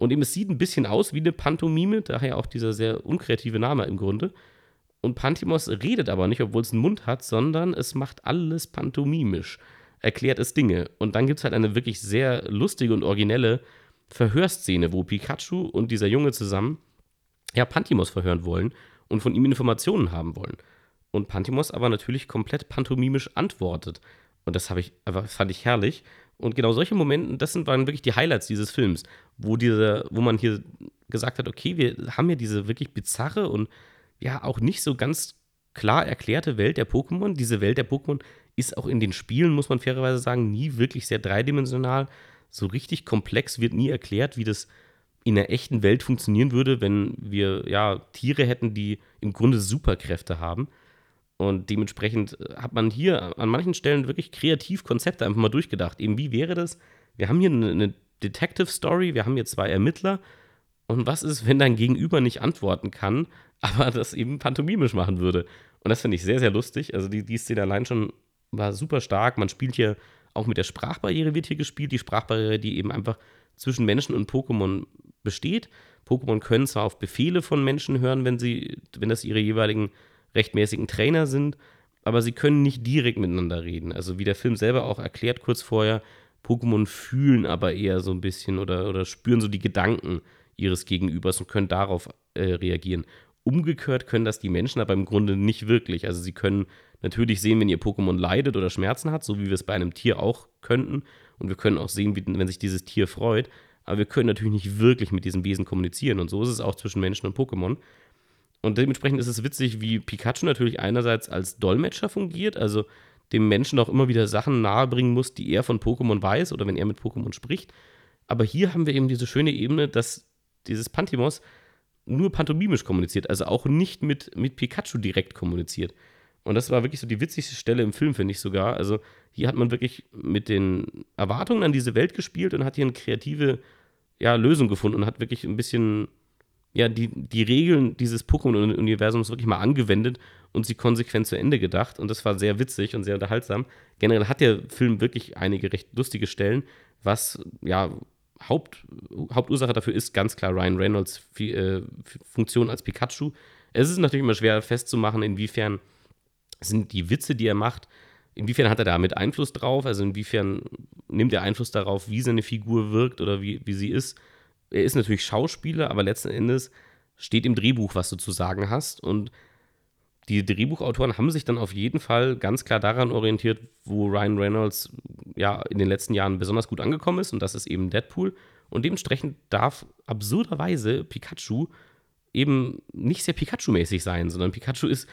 und eben, es sieht ein bisschen aus wie eine Pantomime, daher auch dieser sehr unkreative Name im Grunde. Und Pantimos redet aber nicht, obwohl es einen Mund hat, sondern es macht alles pantomimisch, erklärt es Dinge. Und dann gibt es halt eine wirklich sehr lustige und originelle Verhörszene, wo Pikachu und dieser Junge zusammen ja Pantimos verhören wollen und von ihm Informationen haben wollen. Und Pantimos aber natürlich komplett pantomimisch antwortet. Und das ich, fand ich herrlich. Und genau solche Momente, das sind, waren wirklich die Highlights dieses Films, wo, diese, wo man hier gesagt hat, okay, wir haben ja diese wirklich bizarre und ja auch nicht so ganz klar erklärte Welt der Pokémon. Diese Welt der Pokémon ist auch in den Spielen, muss man fairerweise sagen, nie wirklich sehr dreidimensional. So richtig komplex wird nie erklärt, wie das in der echten Welt funktionieren würde, wenn wir ja Tiere hätten, die im Grunde Superkräfte haben. Und dementsprechend äh, hat man hier an manchen Stellen wirklich kreativ Konzepte einfach mal durchgedacht. Eben, wie wäre das? Wir haben hier eine, eine Detective Story, wir haben hier zwei Ermittler. Und was ist, wenn dein Gegenüber nicht antworten kann, *laughs* aber das eben pantomimisch machen würde? Und das finde ich sehr, sehr lustig. Also die, die Szene allein schon war super stark. Man spielt hier auch mit der Sprachbarriere wird hier gespielt. Die Sprachbarriere, die eben einfach zwischen Menschen und Pokémon besteht. Pokémon können zwar auf Befehle von Menschen hören, wenn sie, wenn das ihre jeweiligen rechtmäßigen Trainer sind, aber sie können nicht direkt miteinander reden. Also wie der Film selber auch erklärt kurz vorher, Pokémon fühlen aber eher so ein bisschen oder, oder spüren so die Gedanken ihres Gegenübers und können darauf äh, reagieren. Umgekehrt können das die Menschen aber im Grunde nicht wirklich. Also sie können natürlich sehen, wenn ihr Pokémon leidet oder Schmerzen hat, so wie wir es bei einem Tier auch könnten. Und wir können auch sehen, wie, wenn sich dieses Tier freut. Aber wir können natürlich nicht wirklich mit diesem Wesen kommunizieren. Und so ist es auch zwischen Menschen und Pokémon. Und dementsprechend ist es witzig, wie Pikachu natürlich einerseits als Dolmetscher fungiert, also dem Menschen auch immer wieder Sachen nahebringen muss, die er von Pokémon weiß oder wenn er mit Pokémon spricht. Aber hier haben wir eben diese schöne Ebene, dass dieses Pantimos nur pantomimisch kommuniziert, also auch nicht mit, mit Pikachu direkt kommuniziert. Und das war wirklich so die witzigste Stelle im Film, finde ich sogar. Also hier hat man wirklich mit den Erwartungen an diese Welt gespielt und hat hier eine kreative ja, Lösung gefunden und hat wirklich ein bisschen ja, die, die Regeln dieses Pokémon-Universums wirklich mal angewendet und sie konsequent zu Ende gedacht. Und das war sehr witzig und sehr unterhaltsam. Generell hat der Film wirklich einige recht lustige Stellen, was ja Haupt, Hauptursache dafür ist ganz klar Ryan Reynolds äh, Funktion als Pikachu. Es ist natürlich immer schwer festzumachen, inwiefern sind die Witze, die er macht, inwiefern hat er damit Einfluss drauf? Also inwiefern nimmt er Einfluss darauf, wie seine Figur wirkt oder wie, wie sie ist? Er ist natürlich Schauspieler, aber letzten Endes steht im Drehbuch, was du zu sagen hast. Und die Drehbuchautoren haben sich dann auf jeden Fall ganz klar daran orientiert, wo Ryan Reynolds ja in den letzten Jahren besonders gut angekommen ist, und das ist eben Deadpool. Und dementsprechend darf absurderweise Pikachu eben nicht sehr Pikachu-mäßig sein, sondern Pikachu ist,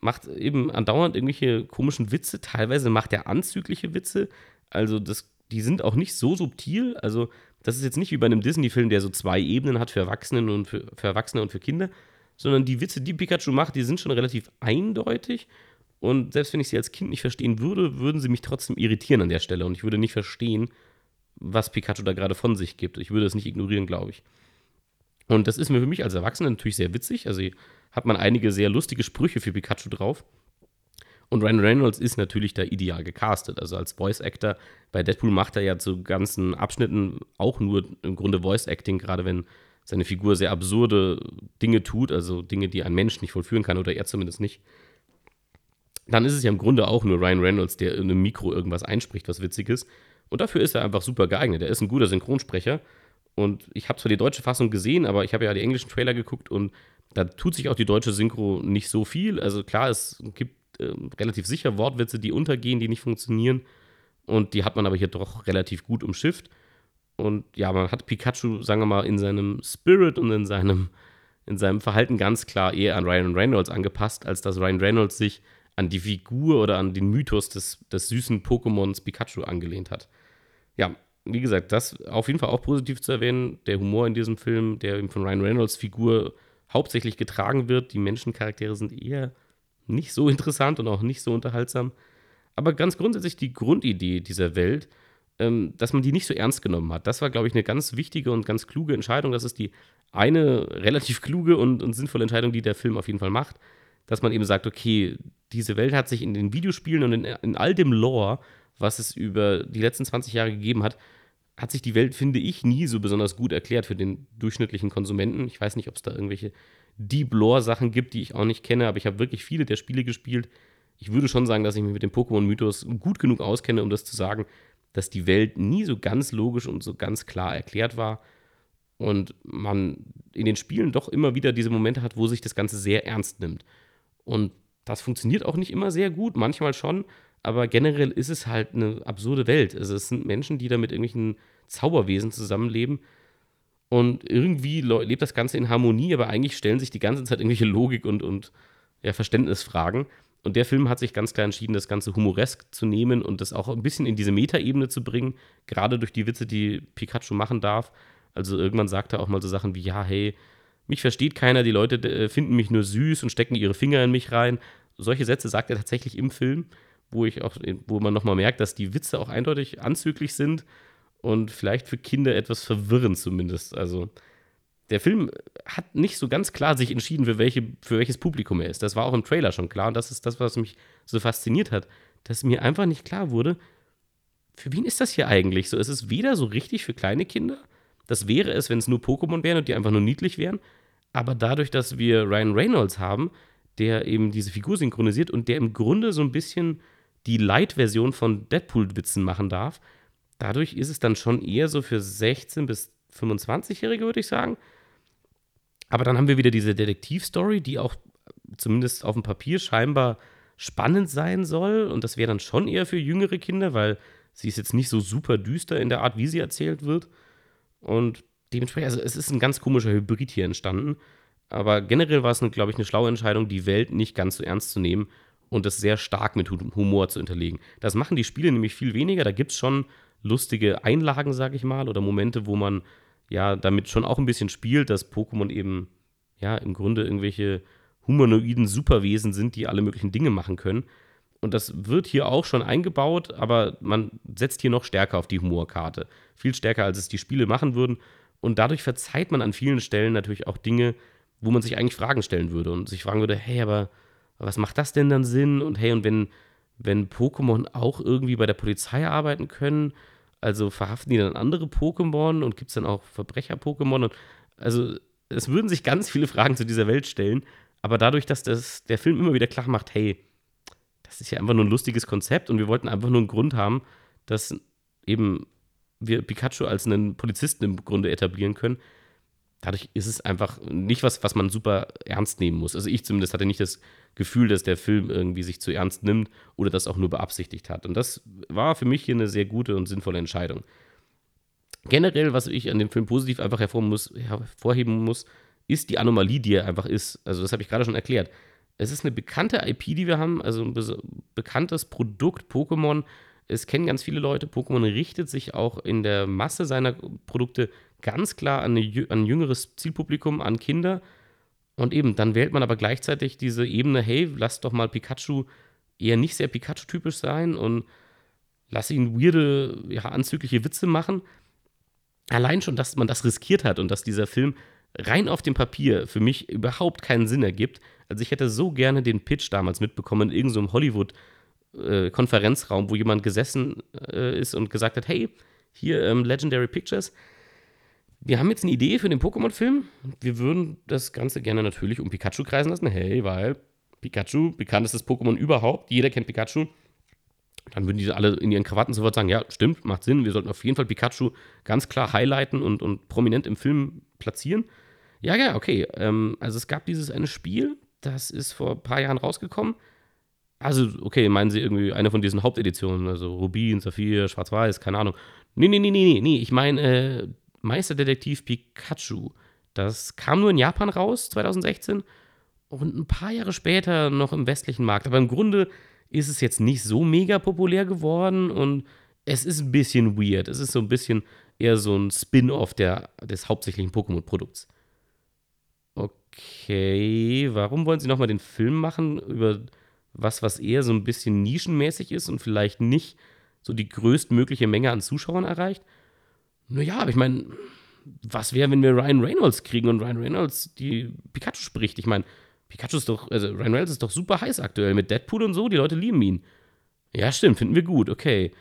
macht eben andauernd irgendwelche komischen Witze, teilweise macht er anzügliche Witze. Also das, die sind auch nicht so subtil. Also das ist jetzt nicht wie bei einem Disney-Film, der so zwei Ebenen hat für Erwachsene und für, für Erwachsene und für Kinder, sondern die Witze, die Pikachu macht, die sind schon relativ eindeutig. Und selbst wenn ich sie als Kind nicht verstehen würde, würden sie mich trotzdem irritieren an der Stelle. Und ich würde nicht verstehen, was Pikachu da gerade von sich gibt. Ich würde es nicht ignorieren, glaube ich. Und das ist mir für mich als Erwachsener natürlich sehr witzig. Also hat man einige sehr lustige Sprüche für Pikachu drauf. Und Ryan Reynolds ist natürlich da ideal gecastet. Also als Voice Actor bei Deadpool macht er ja zu ganzen Abschnitten auch nur im Grunde Voice Acting, gerade wenn seine Figur sehr absurde Dinge tut, also Dinge, die ein Mensch nicht vollführen kann oder er zumindest nicht, dann ist es ja im Grunde auch nur Ryan Reynolds, der in einem Mikro irgendwas einspricht, was witzig ist. Und dafür ist er einfach super geeignet. Er ist ein guter Synchronsprecher. Und ich habe zwar die deutsche Fassung gesehen, aber ich habe ja die englischen Trailer geguckt und da tut sich auch die deutsche Synchro nicht so viel. Also klar, es gibt äh, relativ sicher Wortwitze, die untergehen, die nicht funktionieren. Und die hat man aber hier doch relativ gut umschifft. Und ja, man hat Pikachu, sagen wir mal, in seinem Spirit und in seinem, in seinem Verhalten ganz klar eher an Ryan Reynolds angepasst, als dass Ryan Reynolds sich an die Figur oder an den Mythos des, des süßen Pokémons Pikachu angelehnt hat. Ja, wie gesagt, das auf jeden Fall auch positiv zu erwähnen. Der Humor in diesem Film, der eben von Ryan Reynolds Figur hauptsächlich getragen wird. Die Menschencharaktere sind eher nicht so *laughs* interessant und auch nicht so unterhaltsam. Aber ganz grundsätzlich die Grundidee dieser Welt dass man die nicht so ernst genommen hat. Das war, glaube ich, eine ganz wichtige und ganz kluge Entscheidung. Das ist die eine relativ kluge und, und sinnvolle Entscheidung, die der Film auf jeden Fall macht. Dass man eben sagt, okay, diese Welt hat sich in den Videospielen und in, in all dem Lore, was es über die letzten 20 Jahre gegeben hat, hat sich die Welt, finde ich, nie so besonders gut erklärt für den durchschnittlichen Konsumenten. Ich weiß nicht, ob es da irgendwelche Deep Lore-Sachen gibt, die ich auch nicht kenne, aber ich habe wirklich viele der Spiele gespielt. Ich würde schon sagen, dass ich mich mit dem Pokémon-Mythos gut genug auskenne, um das zu sagen, dass die Welt nie so ganz logisch und so ganz klar erklärt war und man in den Spielen doch immer wieder diese Momente hat, wo sich das Ganze sehr ernst nimmt. Und das funktioniert auch nicht immer sehr gut, manchmal schon, aber generell ist es halt eine absurde Welt. Also es sind Menschen, die da mit irgendwelchen Zauberwesen zusammenleben und irgendwie lebt das Ganze in Harmonie, aber eigentlich stellen sich die ganze Zeit irgendwelche Logik und, und ja, Verständnisfragen. Und der Film hat sich ganz klar entschieden, das Ganze humoresk zu nehmen und das auch ein bisschen in diese Metaebene zu bringen, gerade durch die Witze, die Pikachu machen darf. Also irgendwann sagt er auch mal so Sachen wie, ja, hey, mich versteht keiner, die Leute äh, finden mich nur süß und stecken ihre Finger in mich rein. Solche Sätze sagt er tatsächlich im Film, wo ich auch, wo man nochmal merkt, dass die Witze auch eindeutig anzüglich sind. und vielleicht für Kinder etwas verwirrend zumindest. Also der Film hat nicht so ganz klar sich entschieden, für, welche, für welches Publikum er ist. Das war auch im Trailer schon klar und das ist das, was mich so fasziniert hat, dass mir einfach nicht klar wurde, für wen ist das hier eigentlich? So, es ist weder so richtig für kleine Kinder, das wäre es, wenn es nur Pokémon wären und die einfach nur niedlich wären, aber dadurch, dass wir Ryan Reynolds haben, der eben diese Figur synchronisiert und der im Grunde so ein bisschen die Light-Version von Deadpool-Witzen machen darf, dadurch ist es dann schon eher so für 16- bis 25-Jährige, würde ich sagen. Aber dann haben wir wieder diese Detektivstory, die auch zumindest auf dem Papier scheinbar spannend sein soll. Und das wäre dann schon eher für jüngere Kinder, weil sie ist jetzt nicht so super düster in der Art, wie sie erzählt wird. Und dementsprechend, also es ist ein ganz komischer Hybrid hier entstanden. Aber generell war es, glaube ich, eine schlaue Entscheidung, die Welt nicht ganz so ernst zu nehmen und das sehr stark mit Humor zu hinterlegen. Das machen die Spiele nämlich viel weniger. Da gibt es schon lustige Einlagen, sage ich mal, oder Momente, wo man ja damit schon auch ein bisschen spielt, dass Pokémon eben ja im Grunde irgendwelche humanoiden Superwesen sind, die alle möglichen Dinge machen können. Und das wird hier auch schon eingebaut, aber man setzt hier noch stärker auf die Humorkarte. Viel stärker, als es die Spiele machen würden. Und dadurch verzeiht man an vielen Stellen natürlich auch Dinge, wo man sich eigentlich Fragen stellen würde und sich fragen würde, hey, aber was macht das denn dann Sinn? Und hey, und wenn, wenn Pokémon auch irgendwie bei der Polizei arbeiten können, also verhaften die dann andere Pokémon und gibt es dann auch Verbrecher-Pokémon? Also es würden sich ganz viele Fragen zu dieser Welt stellen, aber dadurch, dass das, der Film immer wieder klar macht, hey, das ist ja einfach nur ein lustiges Konzept und wir wollten einfach nur einen Grund haben, dass eben wir Pikachu als einen Polizisten im Grunde etablieren können. Dadurch ist es einfach nicht was, was man super ernst nehmen muss. Also ich zumindest hatte nicht das Gefühl, dass der Film irgendwie sich zu ernst nimmt oder das auch nur beabsichtigt hat. Und das war für mich hier eine sehr gute und sinnvolle Entscheidung. Generell, was ich an dem Film positiv einfach hervorheben muss, ist die Anomalie, die er einfach ist. Also das habe ich gerade schon erklärt. Es ist eine bekannte IP, die wir haben, also ein bekanntes Produkt Pokémon. Es kennen ganz viele Leute. Pokémon richtet sich auch in der Masse seiner Produkte ganz klar an ein jüngeres Zielpublikum, an Kinder. Und eben, dann wählt man aber gleichzeitig diese Ebene, hey, lass doch mal Pikachu eher nicht sehr Pikachu-typisch sein und lass ihn weirde, ja, anzügliche Witze machen. Allein schon, dass man das riskiert hat und dass dieser Film rein auf dem Papier für mich überhaupt keinen Sinn ergibt. Also ich hätte so gerne den Pitch damals mitbekommen in irgendeinem so Hollywood-Konferenzraum, äh, wo jemand gesessen äh, ist und gesagt hat, hey, hier ähm, Legendary Pictures, wir haben jetzt eine Idee für den Pokémon-Film. Wir würden das Ganze gerne natürlich um Pikachu kreisen lassen. Hey, weil Pikachu, bekanntestes Pokémon überhaupt, jeder kennt Pikachu. Dann würden die alle in ihren Krawatten sofort sagen: Ja, stimmt, macht Sinn. Wir sollten auf jeden Fall Pikachu ganz klar highlighten und, und prominent im Film platzieren. Ja, ja, okay. Ähm, also, es gab dieses eine Spiel, das ist vor ein paar Jahren rausgekommen. Also, okay, meinen Sie irgendwie eine von diesen Haupteditionen, also Rubin, Saphir, Schwarz-Weiß, keine Ahnung. Nee, nee, nee, nee, nee, ich meine äh, Meisterdetektiv Pikachu. Das kam nur in Japan raus, 2016, und ein paar Jahre später noch im westlichen Markt. Aber im Grunde ist es jetzt nicht so mega populär geworden und es ist ein bisschen weird. Es ist so ein bisschen eher so ein Spin-off des hauptsächlichen Pokémon-Produkts. Okay, warum wollen Sie nochmal den Film machen über was, was eher so ein bisschen nischenmäßig ist und vielleicht nicht so die größtmögliche Menge an Zuschauern erreicht? Naja, aber ich meine, was wäre, wenn wir Ryan Reynolds kriegen und Ryan Reynolds die Pikachu spricht? Ich meine, Pikachu ist doch, also Ryan Reynolds ist doch super heiß aktuell mit Deadpool und so, die Leute lieben ihn. Ja, stimmt, finden wir gut, okay.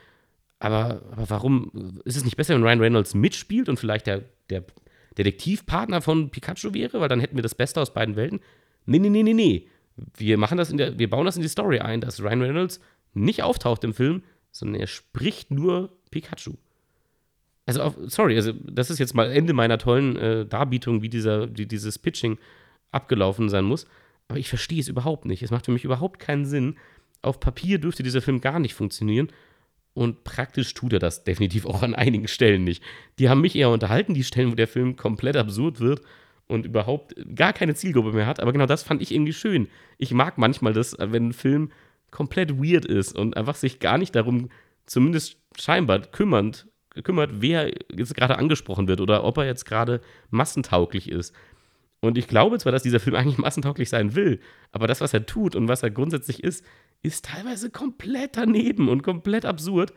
Aber, aber warum ist es nicht besser, wenn Ryan Reynolds mitspielt und vielleicht der, der Detektivpartner von Pikachu wäre? Weil dann hätten wir das Beste aus beiden Welten. Nee, nee, nee, nee, nee. Wir machen das in der, wir bauen das in die Story ein, dass Ryan Reynolds nicht auftaucht im Film, sondern er spricht nur Pikachu. Also, auf, sorry, also das ist jetzt mal Ende meiner tollen äh, Darbietung, wie, dieser, wie dieses Pitching abgelaufen sein muss. Aber ich verstehe es überhaupt nicht. Es macht für mich überhaupt keinen Sinn. Auf Papier dürfte dieser Film gar nicht funktionieren. Und praktisch tut er das definitiv auch an einigen Stellen nicht. Die haben mich eher unterhalten, die Stellen, wo der Film komplett absurd wird und überhaupt gar keine Zielgruppe mehr hat. Aber genau das fand ich irgendwie schön. Ich mag manchmal das, wenn ein Film komplett weird ist und einfach sich gar nicht darum, zumindest scheinbar kümmernd, kümmert, wer jetzt gerade angesprochen wird oder ob er jetzt gerade massentauglich ist. Und ich glaube zwar, dass dieser Film eigentlich *laughs* massentauglich sein will, aber das, was er tut und was er grundsätzlich ist, ist teilweise komplett daneben und komplett absurd.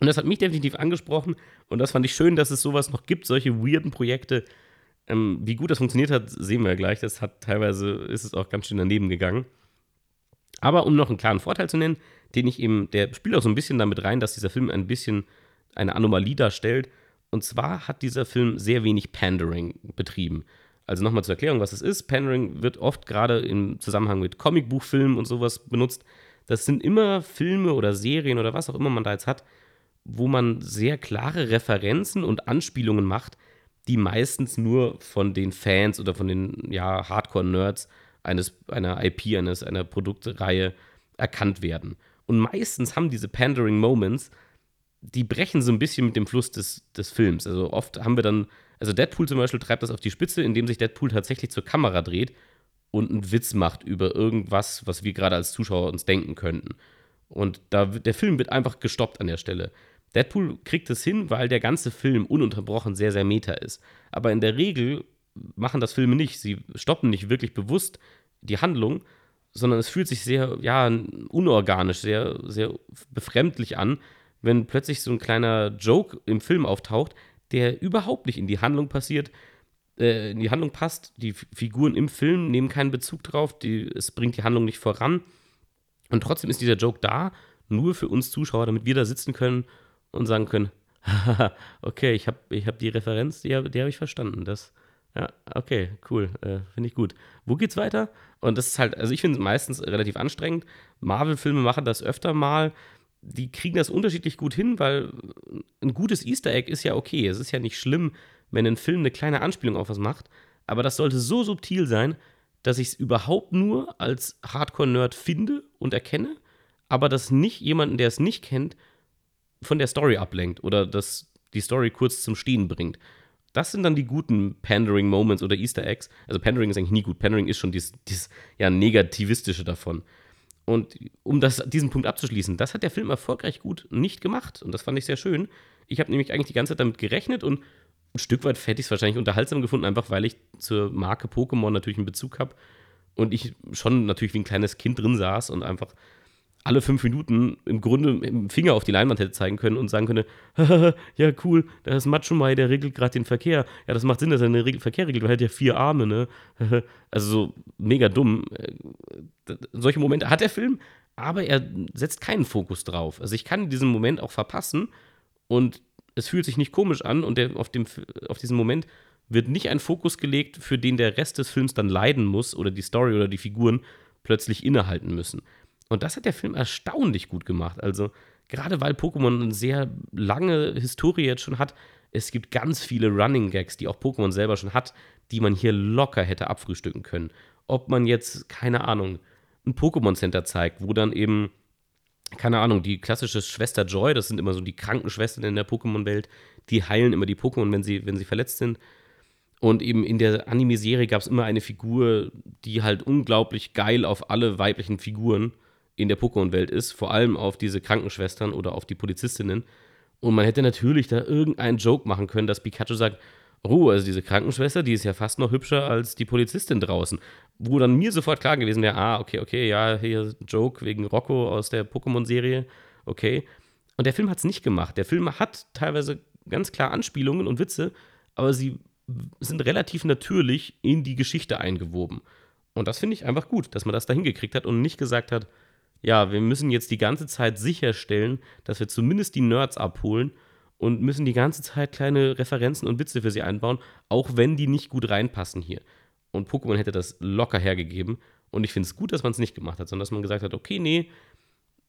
Und das hat mich definitiv angesprochen und das fand ich schön, dass es sowas noch gibt, solche weirden Projekte. Ähm, wie gut das funktioniert hat, sehen wir ja gleich. Das hat teilweise ist es auch ganz schön daneben gegangen. Aber um noch einen klaren Vorteil zu nennen, den ich eben, der spielt auch so ein bisschen damit rein, dass dieser Film ein bisschen eine Anomalie darstellt. Und zwar hat dieser Film sehr wenig Pandering betrieben. Also nochmal zur Erklärung, was es ist. Pandering wird oft gerade im Zusammenhang mit Comicbuchfilmen und sowas benutzt. Das sind immer Filme oder Serien oder was auch immer man da jetzt hat, wo man sehr klare Referenzen und Anspielungen macht, die meistens nur von den Fans oder von den ja, Hardcore-Nerds eines, einer IP, eines, einer Produktreihe erkannt werden. Und meistens haben diese Pandering Moments, die brechen so ein bisschen mit dem Fluss des, des Films. Also oft haben wir dann also Deadpool zum Beispiel treibt das auf die Spitze, indem sich Deadpool tatsächlich zur Kamera dreht und einen Witz macht über irgendwas, was wir gerade als Zuschauer uns denken könnten. Und da, der Film wird einfach gestoppt an der Stelle. Deadpool kriegt es hin, weil der ganze Film ununterbrochen sehr, sehr meta ist. Aber in der Regel machen das Filme nicht. Sie stoppen nicht wirklich bewusst die Handlung, sondern es fühlt sich sehr, ja, unorganisch, sehr, sehr befremdlich an, wenn plötzlich so ein kleiner Joke im Film auftaucht, der überhaupt nicht in die Handlung passiert, äh, in die Handlung passt. Die F Figuren im Film nehmen keinen Bezug drauf, die, es bringt die Handlung nicht voran. Und trotzdem ist dieser Joke da, nur für uns Zuschauer, damit wir da sitzen können und sagen können, *laughs* okay, ich habe ich hab die Referenz, die, die habe ich verstanden. Das, ja, okay, cool, äh, finde ich gut. Wo geht's weiter? Und das ist halt, also ich finde es meistens relativ anstrengend. Marvel-Filme machen das öfter mal die kriegen das unterschiedlich gut hin, weil ein gutes Easter Egg ist ja okay. Es ist ja nicht schlimm, wenn ein Film eine kleine Anspielung auf was macht, aber das sollte so subtil sein, dass ich es überhaupt nur als Hardcore-Nerd finde und erkenne, aber dass nicht jemanden, der es nicht kennt, von der Story ablenkt oder dass die Story kurz zum Stehen bringt. Das sind dann die guten Pandering-Moments oder Easter Eggs. Also Pandering ist eigentlich nie gut. Pandering ist schon dieses, dieses ja, Negativistische davon. Und um das, diesen Punkt abzuschließen, das hat der Film erfolgreich gut nicht gemacht. Und das fand ich sehr schön. Ich habe nämlich eigentlich die ganze Zeit damit gerechnet und ein Stück weit hätte ich es wahrscheinlich unterhaltsam gefunden, einfach weil ich zur Marke Pokémon natürlich einen Bezug habe und ich schon natürlich wie ein kleines Kind drin saß und einfach alle fünf Minuten im Grunde mit dem Finger auf die Leinwand hätte zeigen können und sagen könnte, *laughs* ja cool, da ist Machomai, der regelt gerade den Verkehr. Ja, das macht Sinn, dass er den Verkehr regelt, weil er hat ja vier Arme, ne? *laughs* also so mega dumm. Äh, solche Momente hat der Film, aber er setzt keinen Fokus drauf. Also ich kann diesen Moment auch verpassen und es fühlt sich nicht komisch an und der, auf, dem, auf diesen Moment wird nicht ein Fokus gelegt, für den der Rest des Films dann leiden muss oder die Story oder die Figuren plötzlich innehalten müssen. Und das hat der Film erstaunlich gut gemacht. Also, gerade weil Pokémon eine sehr lange Historie jetzt schon hat, es gibt ganz viele Running Gags, die auch Pokémon selber schon hat, die man hier locker hätte abfrühstücken können. Ob man jetzt, keine Ahnung, ein Pokémon Center zeigt, wo dann eben, keine Ahnung, die klassische Schwester Joy, das sind immer so die Krankenschwestern in der Pokémon-Welt, die heilen immer die Pokémon, wenn sie, wenn sie verletzt sind. Und eben in der Anime-Serie gab es immer eine Figur, die halt unglaublich geil auf alle weiblichen Figuren in der Pokémon-Welt ist, vor allem auf diese Krankenschwestern oder auf die Polizistinnen. Und man hätte natürlich da irgendeinen Joke machen können, dass Pikachu sagt, oh, also diese Krankenschwester, die ist ja fast noch hübscher als die Polizistin draußen. Wo dann mir sofort klar gewesen wäre, ah, okay, okay, ja, hier Joke wegen Rocco aus der Pokémon-Serie, okay. Und der Film hat es nicht gemacht. Der Film hat teilweise ganz klar Anspielungen und Witze, aber sie sind relativ natürlich in die Geschichte eingewoben. Und das finde ich einfach gut, dass man das da hingekriegt hat und nicht gesagt hat, ja, wir müssen jetzt die ganze Zeit sicherstellen, dass wir zumindest die Nerds abholen und müssen die ganze Zeit kleine Referenzen und Witze für sie einbauen, auch wenn die nicht gut reinpassen hier. Und Pokémon hätte das locker hergegeben. Und ich finde es gut, dass man es nicht gemacht hat, sondern dass man gesagt hat, okay, nee,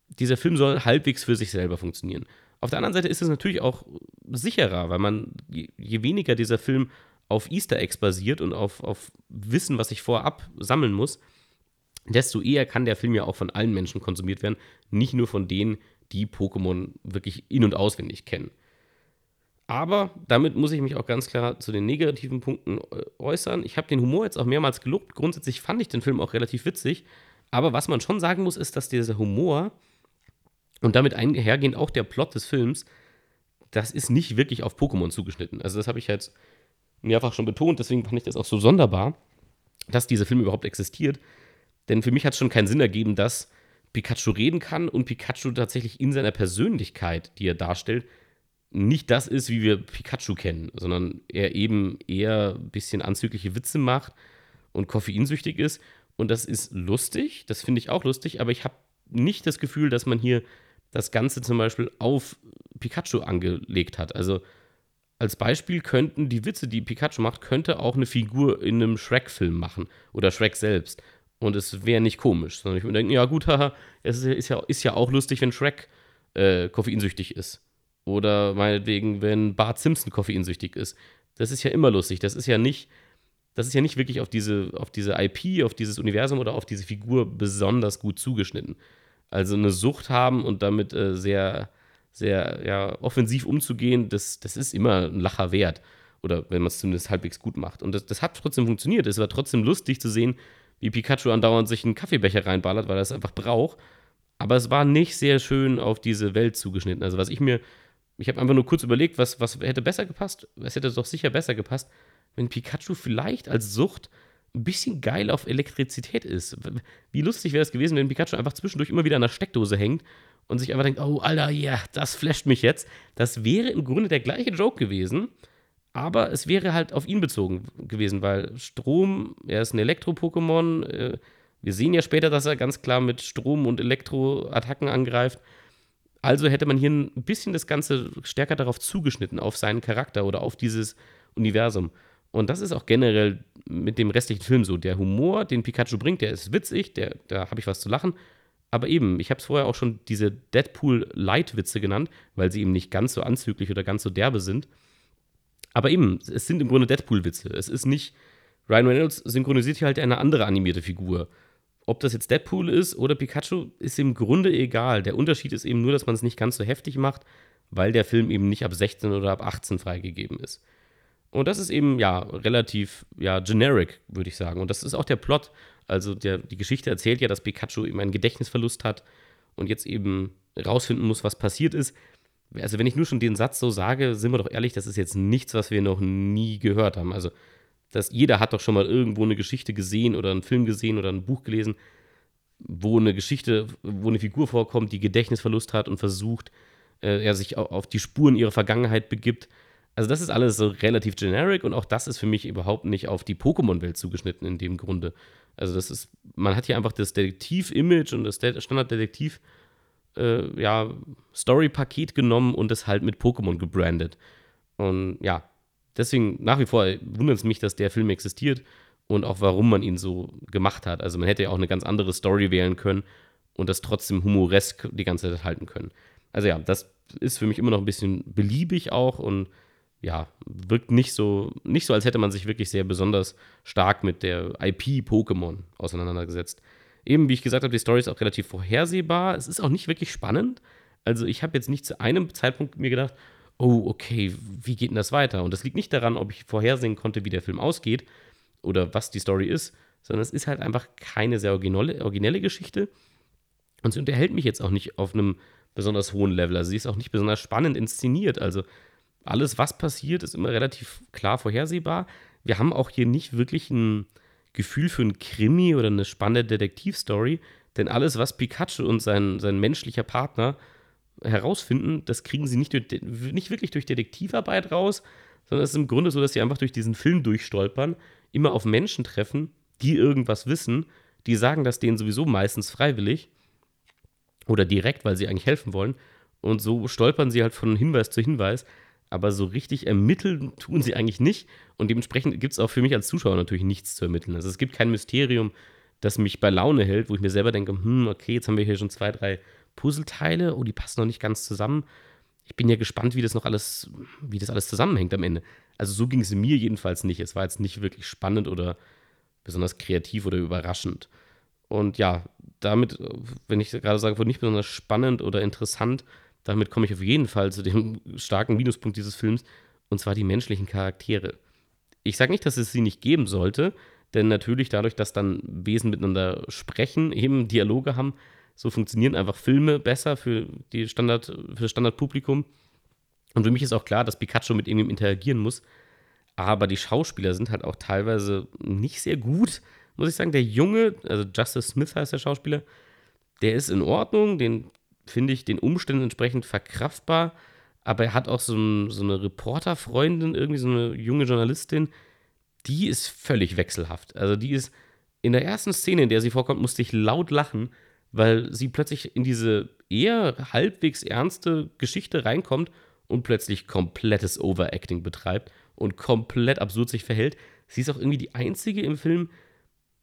dieser Film soll halbwegs für sich selber funktionieren. Auf der anderen Seite ist es natürlich auch sicherer, weil man, je, weniger dieser Film auf Easter Eggs basiert und auf, auf Wissen, was ich vorab sammeln muss, desto eher kann der Film ja auch von allen Menschen konsumiert werden, nicht nur von denen, die Pokémon wirklich in- und auswendig kennen. Aber damit muss ich mich auch ganz klar zu den negativen Punkten äh, äußern. Ich habe den Humor jetzt auch mehrmals gelobt. Grundsätzlich fand ich den Film auch relativ witzig. Aber was man schon sagen muss, ist, dass dieser Humor und damit einhergehend auch der Plot des Films, das ist nicht wirklich auf Pokémon zugeschnitten. Also das habe ich jetzt mehrfach schon betont. Deswegen fand ich das auch so sonderbar, dass dieser Film überhaupt existiert. Denn für mich hat es schon keinen Sinn ergeben, dass Pikachu reden kann und Pikachu tatsächlich in seiner Persönlichkeit, die er darstellt, nicht das ist, wie wir Pikachu kennen, sondern er eben eher ein bisschen anzügliche Witze macht und koffeinsüchtig ist. Und das ist lustig, das finde ich auch lustig, aber ich habe nicht das Gefühl, dass man hier das Ganze zum Beispiel auf Pikachu angelegt hat. Also als Beispiel könnten die Witze, die Pikachu macht, könnte auch eine Figur in einem Shrek-Film machen oder Shrek selbst. Und es wäre nicht komisch, sondern ich würde denken, ja gut, haha, es ist ja, ist ja auch lustig, wenn Shrek äh, koffeinsüchtig ist. Oder meinetwegen, wenn Bart Simpson koffeinsüchtig ist. Das ist ja immer lustig. Das ist ja nicht, das ist ja nicht wirklich auf diese, auf diese IP, auf dieses Universum oder auf diese Figur besonders gut zugeschnitten. Also eine Sucht haben und damit äh, sehr, sehr ja, offensiv umzugehen, das, das ist immer ein Lacher wert. Oder wenn man es zumindest halbwegs gut macht. Und das, das hat trotzdem funktioniert. Es war trotzdem lustig zu sehen, wie Pikachu andauernd sich einen Kaffeebecher reinballert, weil er es einfach braucht. Aber es war nicht sehr schön auf diese Welt zugeschnitten. Also was ich mir, ich habe einfach nur kurz überlegt, was, was hätte besser gepasst? Es hätte doch sicher besser gepasst, wenn Pikachu vielleicht als Sucht ein bisschen geil auf Elektrizität ist. Wie lustig wäre es gewesen, wenn Pikachu einfach zwischendurch immer wieder an der Steckdose hängt und sich einfach denkt, oh, Alter, ja, yeah, das flasht mich jetzt. Das wäre im Grunde der gleiche Joke gewesen, aber es wäre halt auf ihn bezogen gewesen, weil Strom, er ist ein Elektro-Pokémon. Äh, wir sehen ja später, dass er ganz klar mit Strom und Elektro-Attacken angreift. Also hätte man hier ein bisschen das Ganze stärker darauf zugeschnitten, auf seinen Charakter oder auf dieses Universum. Und das ist auch generell mit dem restlichen Film so. Der Humor, den Pikachu bringt, der ist witzig, der, da habe ich was zu lachen. Aber eben, ich habe es vorher auch schon diese Deadpool-Light-Witze genannt, weil sie eben nicht ganz so anzüglich oder ganz so derbe sind. Aber eben, es sind im Grunde Deadpool-Witze. Es ist nicht. Ryan Reynolds synchronisiert hier halt eine andere animierte Figur. Ob das jetzt Deadpool ist oder Pikachu, ist im Grunde egal. Der Unterschied ist eben nur, dass man es nicht ganz so heftig macht, weil der Film eben nicht ab 16 oder ab 18 freigegeben ist. Und das ist eben, ja, relativ, ja, generic, würde ich sagen. Und das ist auch der Plot. Also der, die Geschichte erzählt ja, dass Pikachu eben einen Gedächtnisverlust hat und jetzt eben rausfinden muss, was passiert ist also wenn ich nur schon den Satz so sage, sind wir doch ehrlich, das ist jetzt nichts, was wir noch nie gehört haben. Also das, jeder hat doch schon mal irgendwo eine Geschichte gesehen oder einen Film gesehen oder ein Buch gelesen, wo eine Geschichte, wo eine Figur vorkommt, die Gedächtnisverlust hat und versucht, äh, er sich auf die Spuren ihrer Vergangenheit begibt. Also das ist alles so relativ generic und auch das ist für mich überhaupt nicht auf die Pokémon-Welt zugeschnitten in dem Grunde. Also das ist, man hat hier einfach das Detektiv-Image und das Standard-Detektiv- äh, ja, Story-Paket genommen und es halt mit Pokémon gebrandet. Und ja, deswegen nach wie vor wundert es mich, dass der Film existiert und auch warum man ihn so gemacht hat. Also man hätte ja auch eine ganz andere Story wählen können und das trotzdem humoresk die ganze Zeit halten können. Also ja, das ist für mich immer noch ein bisschen beliebig auch und ja, wirkt nicht so, nicht so, als hätte man sich wirklich sehr besonders stark mit der IP Pokémon auseinandergesetzt eben, wie ich gesagt habe, die Story ist auch relativ vorhersehbar. Es ist auch nicht wirklich spannend. Also ich habe jetzt nicht zu einem Zeitpunkt mir gedacht, oh, okay, wie geht denn das weiter? Und das liegt nicht daran, ob ich vorhersehen konnte, wie der Film ausgeht oder was die Story ist, sondern es ist halt einfach keine sehr originelle, originelle Geschichte. Und sie unterhält mich jetzt auch nicht auf einem besonders hohen Level. Also sie ist auch nicht besonders spannend inszeniert. Also alles, was passiert, ist immer relativ klar vorhersehbar. Wir haben auch hier nicht wirklich ein Gefühl für einen Krimi oder eine spannende Detektivstory, denn alles, was Pikachu und sein, sein menschlicher Partner herausfinden, das kriegen sie nicht, durch, nicht wirklich durch Detektivarbeit raus, sondern es ist im Grunde so, dass sie einfach durch diesen Film durchstolpern, immer auf Menschen treffen, die irgendwas wissen, die sagen das denen sowieso meistens freiwillig oder direkt, weil sie eigentlich helfen wollen. Und so stolpern sie halt von Hinweis zu Hinweis aber so richtig ermitteln tun sie eigentlich nicht. Und dementsprechend gibt es auch für mich als Zuschauer natürlich nichts zu ermitteln. Also es gibt kein Mysterium, das mich bei Laune hält, wo ich mir selber denke, hm, okay, jetzt haben wir hier schon zwei, drei Puzzleteile, oh, die passen noch nicht ganz zusammen. Ich bin ja gespannt, wie das noch alles, wie das alles zusammenhängt am Ende. Also so ging es mir jedenfalls nicht. Es war jetzt nicht wirklich spannend oder besonders kreativ oder überraschend. Und ja, damit, wenn ich gerade sage, nicht besonders spannend oder interessant, damit komme ich auf jeden Fall zu dem *laughs* starken Minuspunkt dieses Films, und zwar die menschlichen Charaktere. Ich sage nicht, dass es sie nicht geben sollte, denn natürlich dadurch, dass dann Wesen miteinander sprechen, eben Dialoge haben, so funktionieren einfach Filme besser für, die Standard, für das Standardpublikum. Und für mich ist auch klar, dass Pikachu mit ihm interagieren muss. Aber die Schauspieler sind halt auch teilweise nicht sehr gut, muss ich sagen. Der Junge, also Justice Smith heißt der Schauspieler, der ist in Ordnung, den finde ich den Umständen entsprechend verkraftbar, aber er hat auch so, ein, so eine Reporterfreundin, irgendwie so eine junge Journalistin, die ist völlig wechselhaft. Also die ist in der ersten Szene, in der sie vorkommt, musste ich laut lachen, weil sie plötzlich in diese eher halbwegs ernste Geschichte reinkommt und plötzlich komplettes Overacting betreibt und komplett absurd sich verhält. Sie ist auch irgendwie die einzige im Film,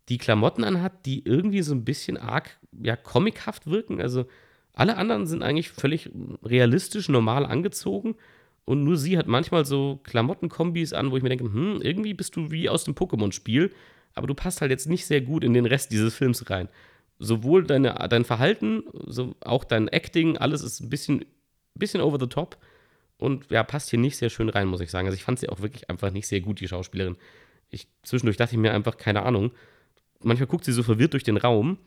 die Klamotten anhat, die irgendwie so ein bisschen arg ja, comichaft wirken. Also alle anderen sind eigentlich völlig realistisch, normal angezogen. Und nur sie hat manchmal so Klamottenkombis an, wo ich mir denke, hm, irgendwie bist du wie aus dem Pokémon-Spiel, aber du passt halt jetzt nicht sehr gut in den Rest dieses Films rein. Sowohl deine, dein Verhalten, so auch dein Acting, alles ist ein bisschen, bisschen over the top und ja, passt hier nicht sehr schön rein, muss ich sagen. Also ich fand sie auch wirklich einfach nicht sehr gut, die Schauspielerin. Ich, zwischendurch dachte ich mir einfach, keine Ahnung, manchmal guckt sie so verwirrt durch den Raum,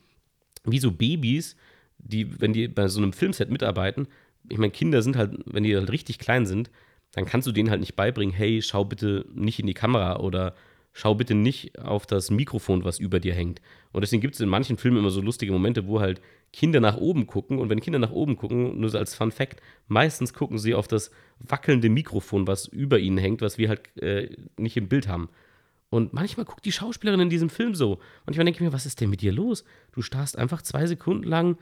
wie so Babys, die, wenn die bei so einem Filmset mitarbeiten, ich meine, Kinder sind halt, wenn die halt richtig klein sind, dann kannst du denen halt nicht beibringen, hey, schau bitte nicht in die Kamera oder schau bitte nicht auf das Mikrofon, was über dir hängt. Und deswegen gibt es in manchen Filmen immer so lustige Momente, wo halt Kinder nach oben gucken. Und wenn Kinder nach oben gucken, nur als Fun Fact, meistens gucken sie auf das wackelnde Mikrofon, was über ihnen hängt, was wir halt äh, nicht im Bild haben. Und manchmal guckt die Schauspielerin in diesem Film so. Manchmal denke ich mir, was ist denn mit dir los? Du starrst einfach zwei Sekunden lang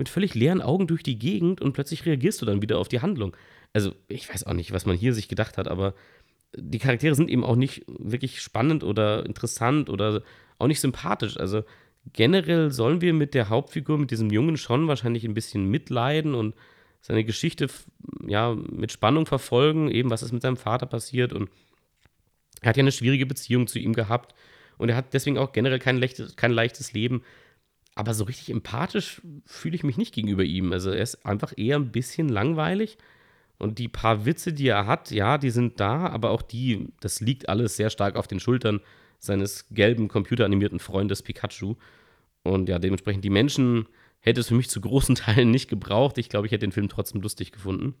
mit völlig leeren Augen durch die Gegend und plötzlich reagierst du dann wieder auf die Handlung. Also, ich weiß auch nicht, was man hier sich gedacht hat, aber die Charaktere sind eben auch nicht wirklich spannend oder interessant oder auch nicht sympathisch. Also, generell sollen wir mit der Hauptfigur, mit diesem Jungen schon wahrscheinlich ein bisschen mitleiden und seine Geschichte ja mit Spannung verfolgen, eben was ist mit seinem Vater passiert und er hat ja eine schwierige Beziehung zu ihm gehabt und er hat deswegen auch generell kein leichtes, kein leichtes Leben. Aber so richtig empathisch fühle ich mich nicht gegenüber ihm. Also er ist einfach eher ein bisschen langweilig. Und die paar Witze, die er hat, ja, die sind da, aber auch die, das liegt alles sehr stark auf den Schultern seines gelben, computeranimierten Freundes Pikachu. Und ja, dementsprechend, die Menschen hätte es für mich zu großen *laughs* Teilen nicht gebraucht. Ich glaube, ich hätte den Film trotzdem lustig gefunden.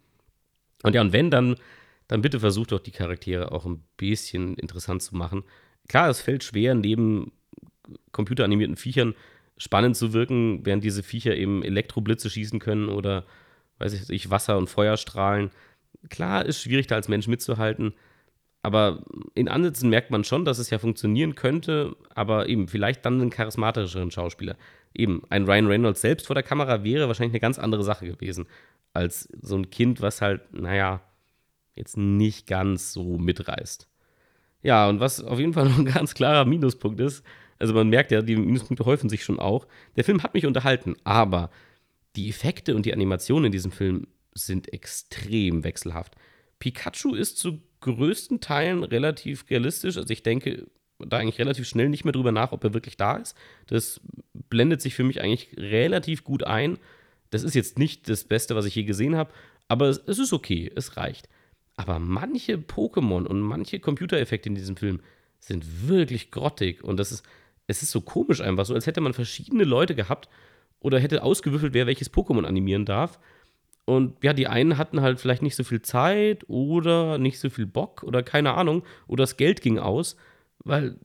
Und ja, und wenn, dann dann bitte versucht doch die Charaktere auch ein bisschen interessant zu machen. Klar, es fällt schwer, neben computeranimierten Viechern spannend zu wirken, während diese Viecher eben Elektroblitze schießen können oder, weiß ich, Wasser- und Feuerstrahlen. Klar, ist schwierig, da als Mensch mitzuhalten. Aber in Ansätzen merkt man schon, dass es ja funktionieren könnte, aber eben vielleicht dann einen charismatischeren Schauspieler. Eben, ein Ryan Reynolds selbst vor der Kamera wäre wahrscheinlich eine ganz andere Sache gewesen, als so ein Kind, was halt, naja, jetzt nicht ganz so mitreißt. Ja, und was auf jeden Fall noch ein ganz klarer Minuspunkt ist, also man merkt ja, die Minuspunkte häufen sich schon auch. Der Film hat mich unterhalten, aber die Effekte und die Animationen in diesem Film sind extrem wechselhaft. Pikachu ist zu größten Teilen relativ realistisch. Also ich denke da eigentlich relativ schnell nicht mehr drüber nach, ob er wirklich da ist. Das blendet sich für mich eigentlich relativ gut ein. Das ist jetzt nicht das Beste, was ich je gesehen habe, aber es ist okay, es reicht. Aber manche Pokémon und manche Computereffekte in diesem Film sind wirklich grottig. Und das ist, es ist so komisch einfach, so als hätte man verschiedene Leute gehabt oder hätte ausgewürfelt, wer welches Pokémon animieren darf. Und ja, die einen hatten halt vielleicht nicht so viel Zeit oder nicht so viel Bock oder keine Ahnung. Oder das Geld ging aus. Weil,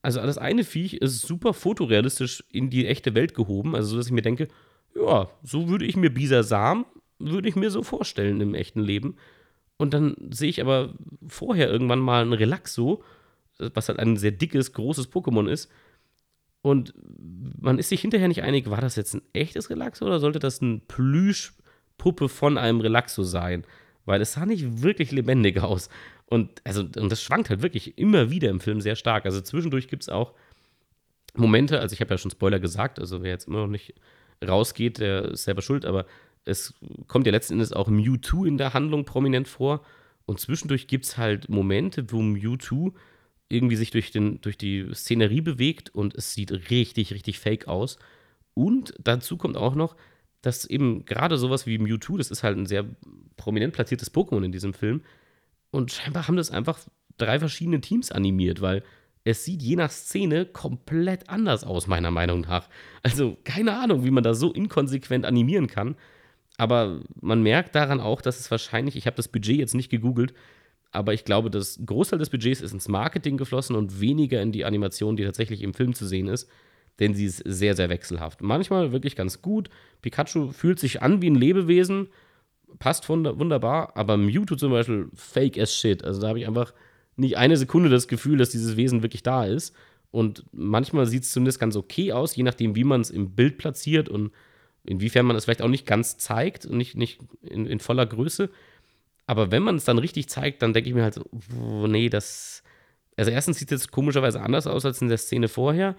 also das eine Viech ist super fotorealistisch in die echte Welt gehoben. Also, so dass ich mir denke, ja, so würde ich mir Bisasam, würde ich mir so vorstellen im echten Leben. Und dann sehe ich aber vorher irgendwann mal ein Relaxo, was halt ein sehr dickes, großes Pokémon ist. Und man ist sich hinterher nicht einig, war das jetzt ein echtes Relaxo oder sollte das eine Plüschpuppe von einem Relaxo sein? Weil es sah nicht wirklich lebendig aus. Und, also, und das schwankt halt wirklich immer wieder im Film sehr stark. Also zwischendurch gibt es auch Momente, also ich habe ja schon Spoiler gesagt, also wer jetzt immer noch nicht rausgeht, der ist selber schuld, aber es kommt ja letzten Endes auch Mewtwo in der Handlung prominent vor. Und zwischendurch gibt es halt Momente, wo Mewtwo irgendwie sich durch, den, durch die Szenerie bewegt und es sieht richtig, richtig fake aus. Und dazu kommt auch noch, dass eben gerade sowas wie Mewtwo, das ist halt ein sehr prominent platziertes Pokémon in diesem Film. Und scheinbar haben das einfach drei verschiedene Teams animiert, weil es sieht je nach Szene komplett anders aus, meiner Meinung nach. Also keine Ahnung, wie man da so inkonsequent animieren kann. Aber man merkt daran auch, dass es wahrscheinlich, ich habe das Budget jetzt nicht gegoogelt, aber ich glaube, das Großteil des Budgets ist ins Marketing geflossen und weniger in die Animation, die tatsächlich im Film zu sehen ist. denn sie ist sehr, sehr wechselhaft. Manchmal wirklich ganz gut. Pikachu fühlt sich an wie ein Lebewesen, passt wunderbar, aber Mewtwo zum Beispiel fake as shit. Also da habe ich einfach nicht eine Sekunde das Gefühl, dass dieses Wesen wirklich da ist. Und manchmal sieht es zumindest ganz okay aus, je nachdem, wie man es im Bild platziert und inwiefern man es vielleicht auch nicht ganz zeigt und nicht, nicht in, in voller Größe. Aber wenn man es dann richtig zeigt, dann denke ich mir halt so, nee, das. Also erstens sieht es jetzt komischerweise anders aus als in der Szene vorher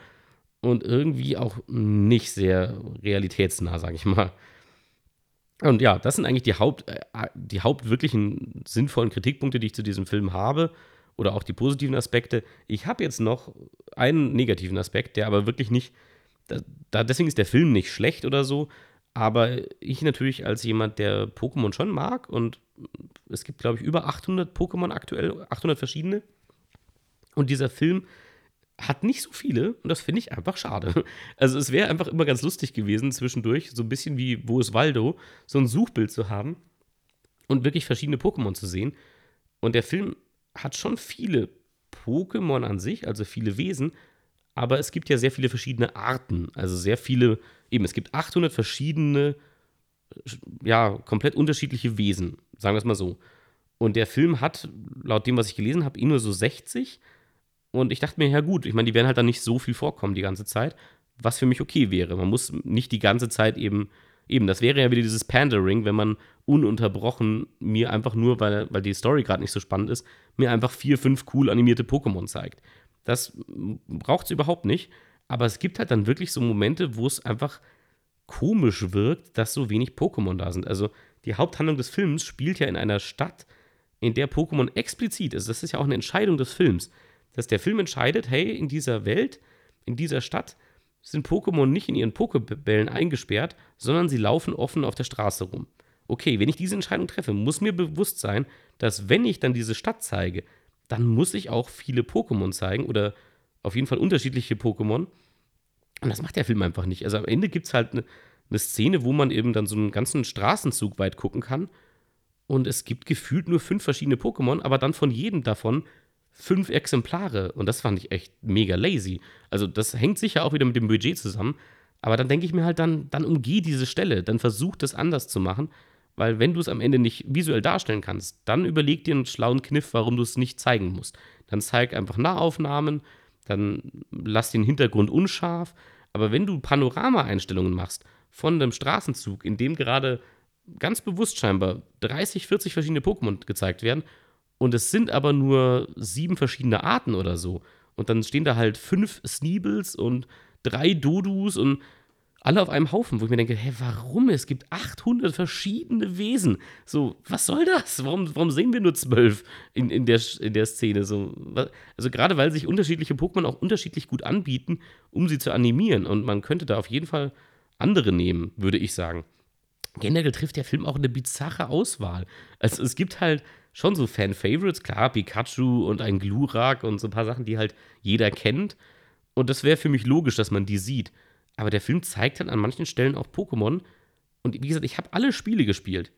und irgendwie auch nicht sehr realitätsnah, sage ich mal. Und ja, das sind eigentlich die Haupt, äh, die hauptwirklichen sinnvollen Kritikpunkte, die ich zu diesem Film habe oder auch die positiven Aspekte. Ich habe jetzt noch einen negativen Aspekt, der aber wirklich nicht, da, deswegen ist der Film nicht schlecht oder so, aber ich natürlich als jemand, der Pokémon schon mag und es gibt, glaube ich, über 800 Pokémon aktuell, 800 verschiedene. Und dieser Film hat nicht so viele und das finde ich einfach schade. *laughs* Also es wäre einfach immer ganz lustig gewesen, zwischendurch, so ein bisschen wie Wo ist Waldo, so ein Suchbild zu haben und wirklich verschiedene Pokémon zu sehen. Und der Film hat schon viele Pokémon an sich, also viele Wesen, aber es gibt ja sehr viele verschiedene Arten, also sehr viele, eben, es gibt 800 verschiedene, ja, komplett unterschiedliche Wesen, sagen wir es mal so. Und der Film hat, laut dem, was ich gelesen habe, eh nur so 60. Und ich dachte mir, ja gut, ich meine, die werden halt dann nicht so viel vorkommen die ganze Zeit, was für mich okay wäre. Man muss nicht die ganze Zeit eben eben, das wäre ja wieder dieses Pandering, wenn man ununterbrochen mir einfach nur, weil, weil die Story gerade nicht so spannend ist, mir einfach vier, fünf cool animierte Pokémon zeigt. Das braucht es überhaupt nicht. Aber es gibt halt dann wirklich so Momente, wo es einfach komisch wirkt, dass so wenig Pokémon da sind. Also die Haupthandlung des Films spielt ja in einer Stadt, in der Pokémon explizit ist. Das ist ja auch eine Entscheidung des Films. Dass der Film entscheidet, hey, in dieser Welt, in dieser Stadt sind Pokémon nicht in ihren Pokébällen eingesperrt, sondern sie laufen offen auf der Straße rum. Okay, wenn ich diese Entscheidung treffe, muss mir bewusst sein, dass wenn ich dann diese Stadt zeige, dann muss ich auch viele Pokémon zeigen oder auf jeden Fall unterschiedliche Pokémon. Und das macht der Film einfach nicht. Also am Ende gibt es halt eine ne Szene, wo man eben dann so einen ganzen Straßenzug weit gucken kann. Und es gibt gefühlt nur fünf verschiedene Pokémon, aber dann von jedem davon fünf Exemplare. Und das fand ich echt mega lazy. Also, das hängt sicher auch wieder mit dem Budget zusammen. Aber dann denke ich mir halt, dann, dann umgeh diese Stelle, dann versuch das anders zu machen. Weil wenn du es am Ende nicht visuell darstellen kannst, dann überleg dir einen schlauen Kniff, warum du es nicht zeigen musst. Dann zeig einfach Nahaufnahmen, dann lass den Hintergrund unscharf. Aber wenn du Panorama-Einstellungen machst von einem Straßenzug, in dem gerade ganz bewusst scheinbar 30, 40 verschiedene Pokémon gezeigt werden und es sind aber nur sieben verschiedene Arten oder so. Und dann stehen da halt fünf Sneebles und drei Dodus und alle auf einem Haufen, wo ich mir denke, hä, warum? Es gibt 800 verschiedene Wesen. So, was soll das? Warum, warum sehen wir nur zwölf in, in, der, in der Szene? So, also gerade weil sich unterschiedliche Pokémon auch unterschiedlich gut anbieten, um sie zu animieren. Und man könnte da auf jeden Fall andere nehmen, würde ich sagen. Generell trifft der Film auch eine bizarre Auswahl. Also es gibt halt schon so Fan-Favorites, klar, Pikachu und ein Glurak und so ein paar Sachen, die halt jeder kennt. Und das wäre für mich logisch, dass man die sieht. Aber der Film zeigt halt an manchen Stellen auch Pokémon. Und wie gesagt, ich habe alle Spiele gespielt.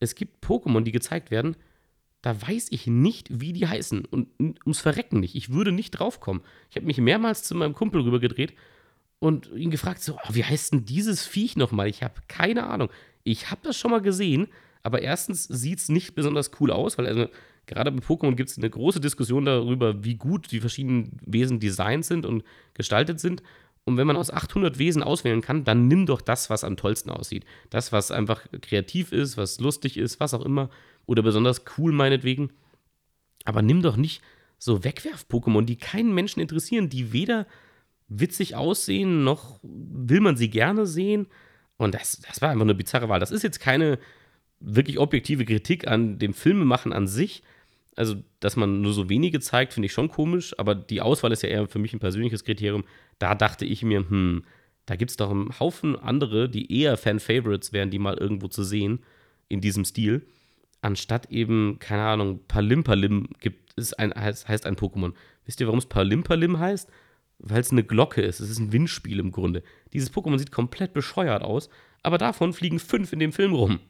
Es gibt Pokémon, die gezeigt werden, da weiß ich nicht, wie die heißen. Und ums Verrecken nicht. Ich würde nicht draufkommen. Ich habe mich mehrmals zu meinem Kumpel rübergedreht und ihn gefragt: so, oh, wie heißt denn dieses Viech nochmal? Ich habe keine Ahnung. Ich habe das schon mal gesehen, aber erstens sieht es nicht besonders cool aus, weil also, gerade bei Pokémon gibt es eine große Diskussion darüber, wie gut die verschiedenen Wesen designt sind und gestaltet sind. Und wenn man aus 800 Wesen auswählen kann, dann nimm doch das, was am tollsten aussieht. Das, was einfach kreativ ist, was lustig ist, was auch immer. Oder besonders cool meinetwegen. Aber nimm doch nicht so Wegwerf-Pokémon, die keinen Menschen interessieren, die weder witzig aussehen, noch will man sie gerne sehen. Und das, das war einfach eine bizarre Wahl. Das ist jetzt keine wirklich objektive Kritik an dem Filmemachen an sich. Also, dass man nur so wenige zeigt, finde ich schon komisch, aber die Auswahl ist ja eher für mich ein persönliches Kriterium. Da dachte ich mir, hm, da gibt es doch einen Haufen andere, die eher Fan-Favorites wären, die mal irgendwo zu sehen in diesem Stil, anstatt eben, keine Ahnung, Palimpalim gibt es ein, heißt, heißt ein Pokémon. Wisst ihr, warum es Palimpalim heißt? Weil es eine Glocke ist. Es ist ein Windspiel im Grunde. Dieses Pokémon sieht komplett bescheuert aus, aber davon fliegen fünf in dem Film rum.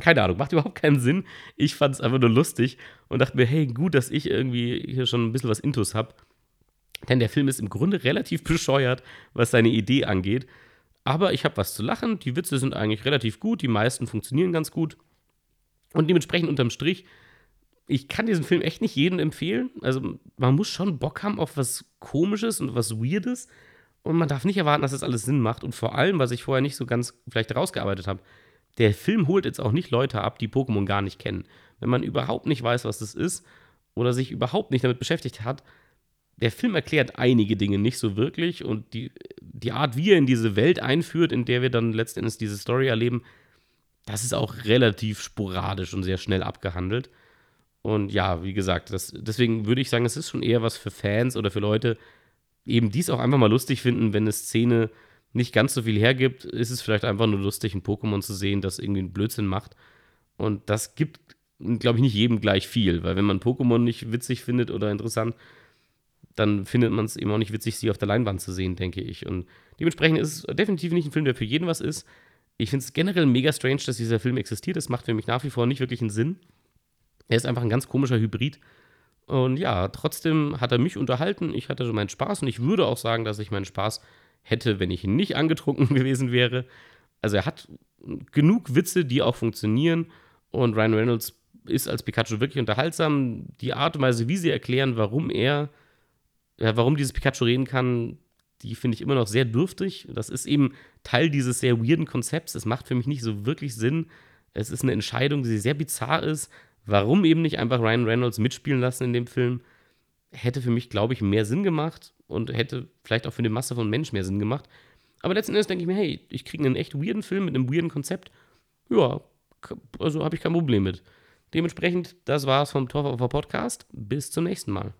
Keine Ahnung, macht überhaupt keinen Sinn. Ich fand es einfach nur lustig und dachte mir, hey, gut, dass ich irgendwie hier schon ein bisschen was Intus habe. Denn der Film ist im Grunde relativ *laughs* bescheuert, was seine Idee angeht. Aber ich habe was zu lachen. Die Witze sind eigentlich relativ gut. Die meisten funktionieren ganz gut. Und dementsprechend unterm Strich, ich kann diesen Film echt nicht jedem empfehlen. Also man muss schon Bock haben auf was Komisches und was Weirdes. Und man darf nicht erwarten, dass das alles Sinn macht. Und vor allem, was ich vorher nicht so ganz vielleicht rausgearbeitet habe, der Film holt jetzt auch nicht Leute ab, die Pokémon gar nicht kennen. Wenn man überhaupt nicht weiß, was das ist oder sich überhaupt nicht damit beschäftigt hat, der Film erklärt einige Dinge nicht so wirklich und die, die Art, wie er in diese Welt einführt, in der wir dann letztendlich diese Story erleben, das ist auch relativ sporadisch und sehr schnell abgehandelt. Und ja, wie gesagt, das, deswegen würde ich sagen, es ist schon eher was für Fans oder für Leute, eben dies auch einfach mal lustig finden, wenn eine Szene nicht ganz so viel hergibt, ist es vielleicht einfach nur lustig, ein Pokémon zu sehen, das irgendwie einen Blödsinn macht. Und das gibt, glaube ich, nicht jedem gleich viel, weil wenn man Pokémon nicht witzig findet oder interessant, dann findet man es eben auch nicht witzig, sie auf der Leinwand zu sehen, denke ich. Und dementsprechend ist es definitiv nicht ein Film, der für jeden was ist. Ich finde es generell mega strange, dass dieser Film existiert. Das macht für mich nach wie vor nicht wirklich einen Sinn. Er ist einfach ein ganz komischer Hybrid. Und ja, trotzdem hat er mich unterhalten. Ich hatte so meinen Spaß und ich würde auch sagen, dass ich meinen Spaß hätte, wenn ich nicht angetrunken *laughs* gewesen wäre. Also er hat genug Witze, die auch funktionieren. Und Ryan Reynolds ist als Pikachu wirklich unterhaltsam. Die Art und Weise, wie sie erklären, warum er, ja, warum dieses Pikachu reden kann, die finde ich immer noch sehr dürftig. Das ist eben Teil dieses sehr weirden Konzepts. Es macht für mich nicht so wirklich Sinn. Es ist eine Entscheidung, die sehr bizarr ist. Warum eben nicht einfach Ryan Reynolds mitspielen lassen in dem Film? Hätte für mich, glaube ich, mehr Sinn gemacht und hätte vielleicht auch für eine Masse von Menschen mehr Sinn gemacht. Aber letzten Endes denke ich mir, hey, ich kriege einen echt weirden Film mit einem weirden Konzept. Ja, also habe ich kein Problem mit. Dementsprechend, das war's vom Torfer Podcast. Bis zum nächsten Mal.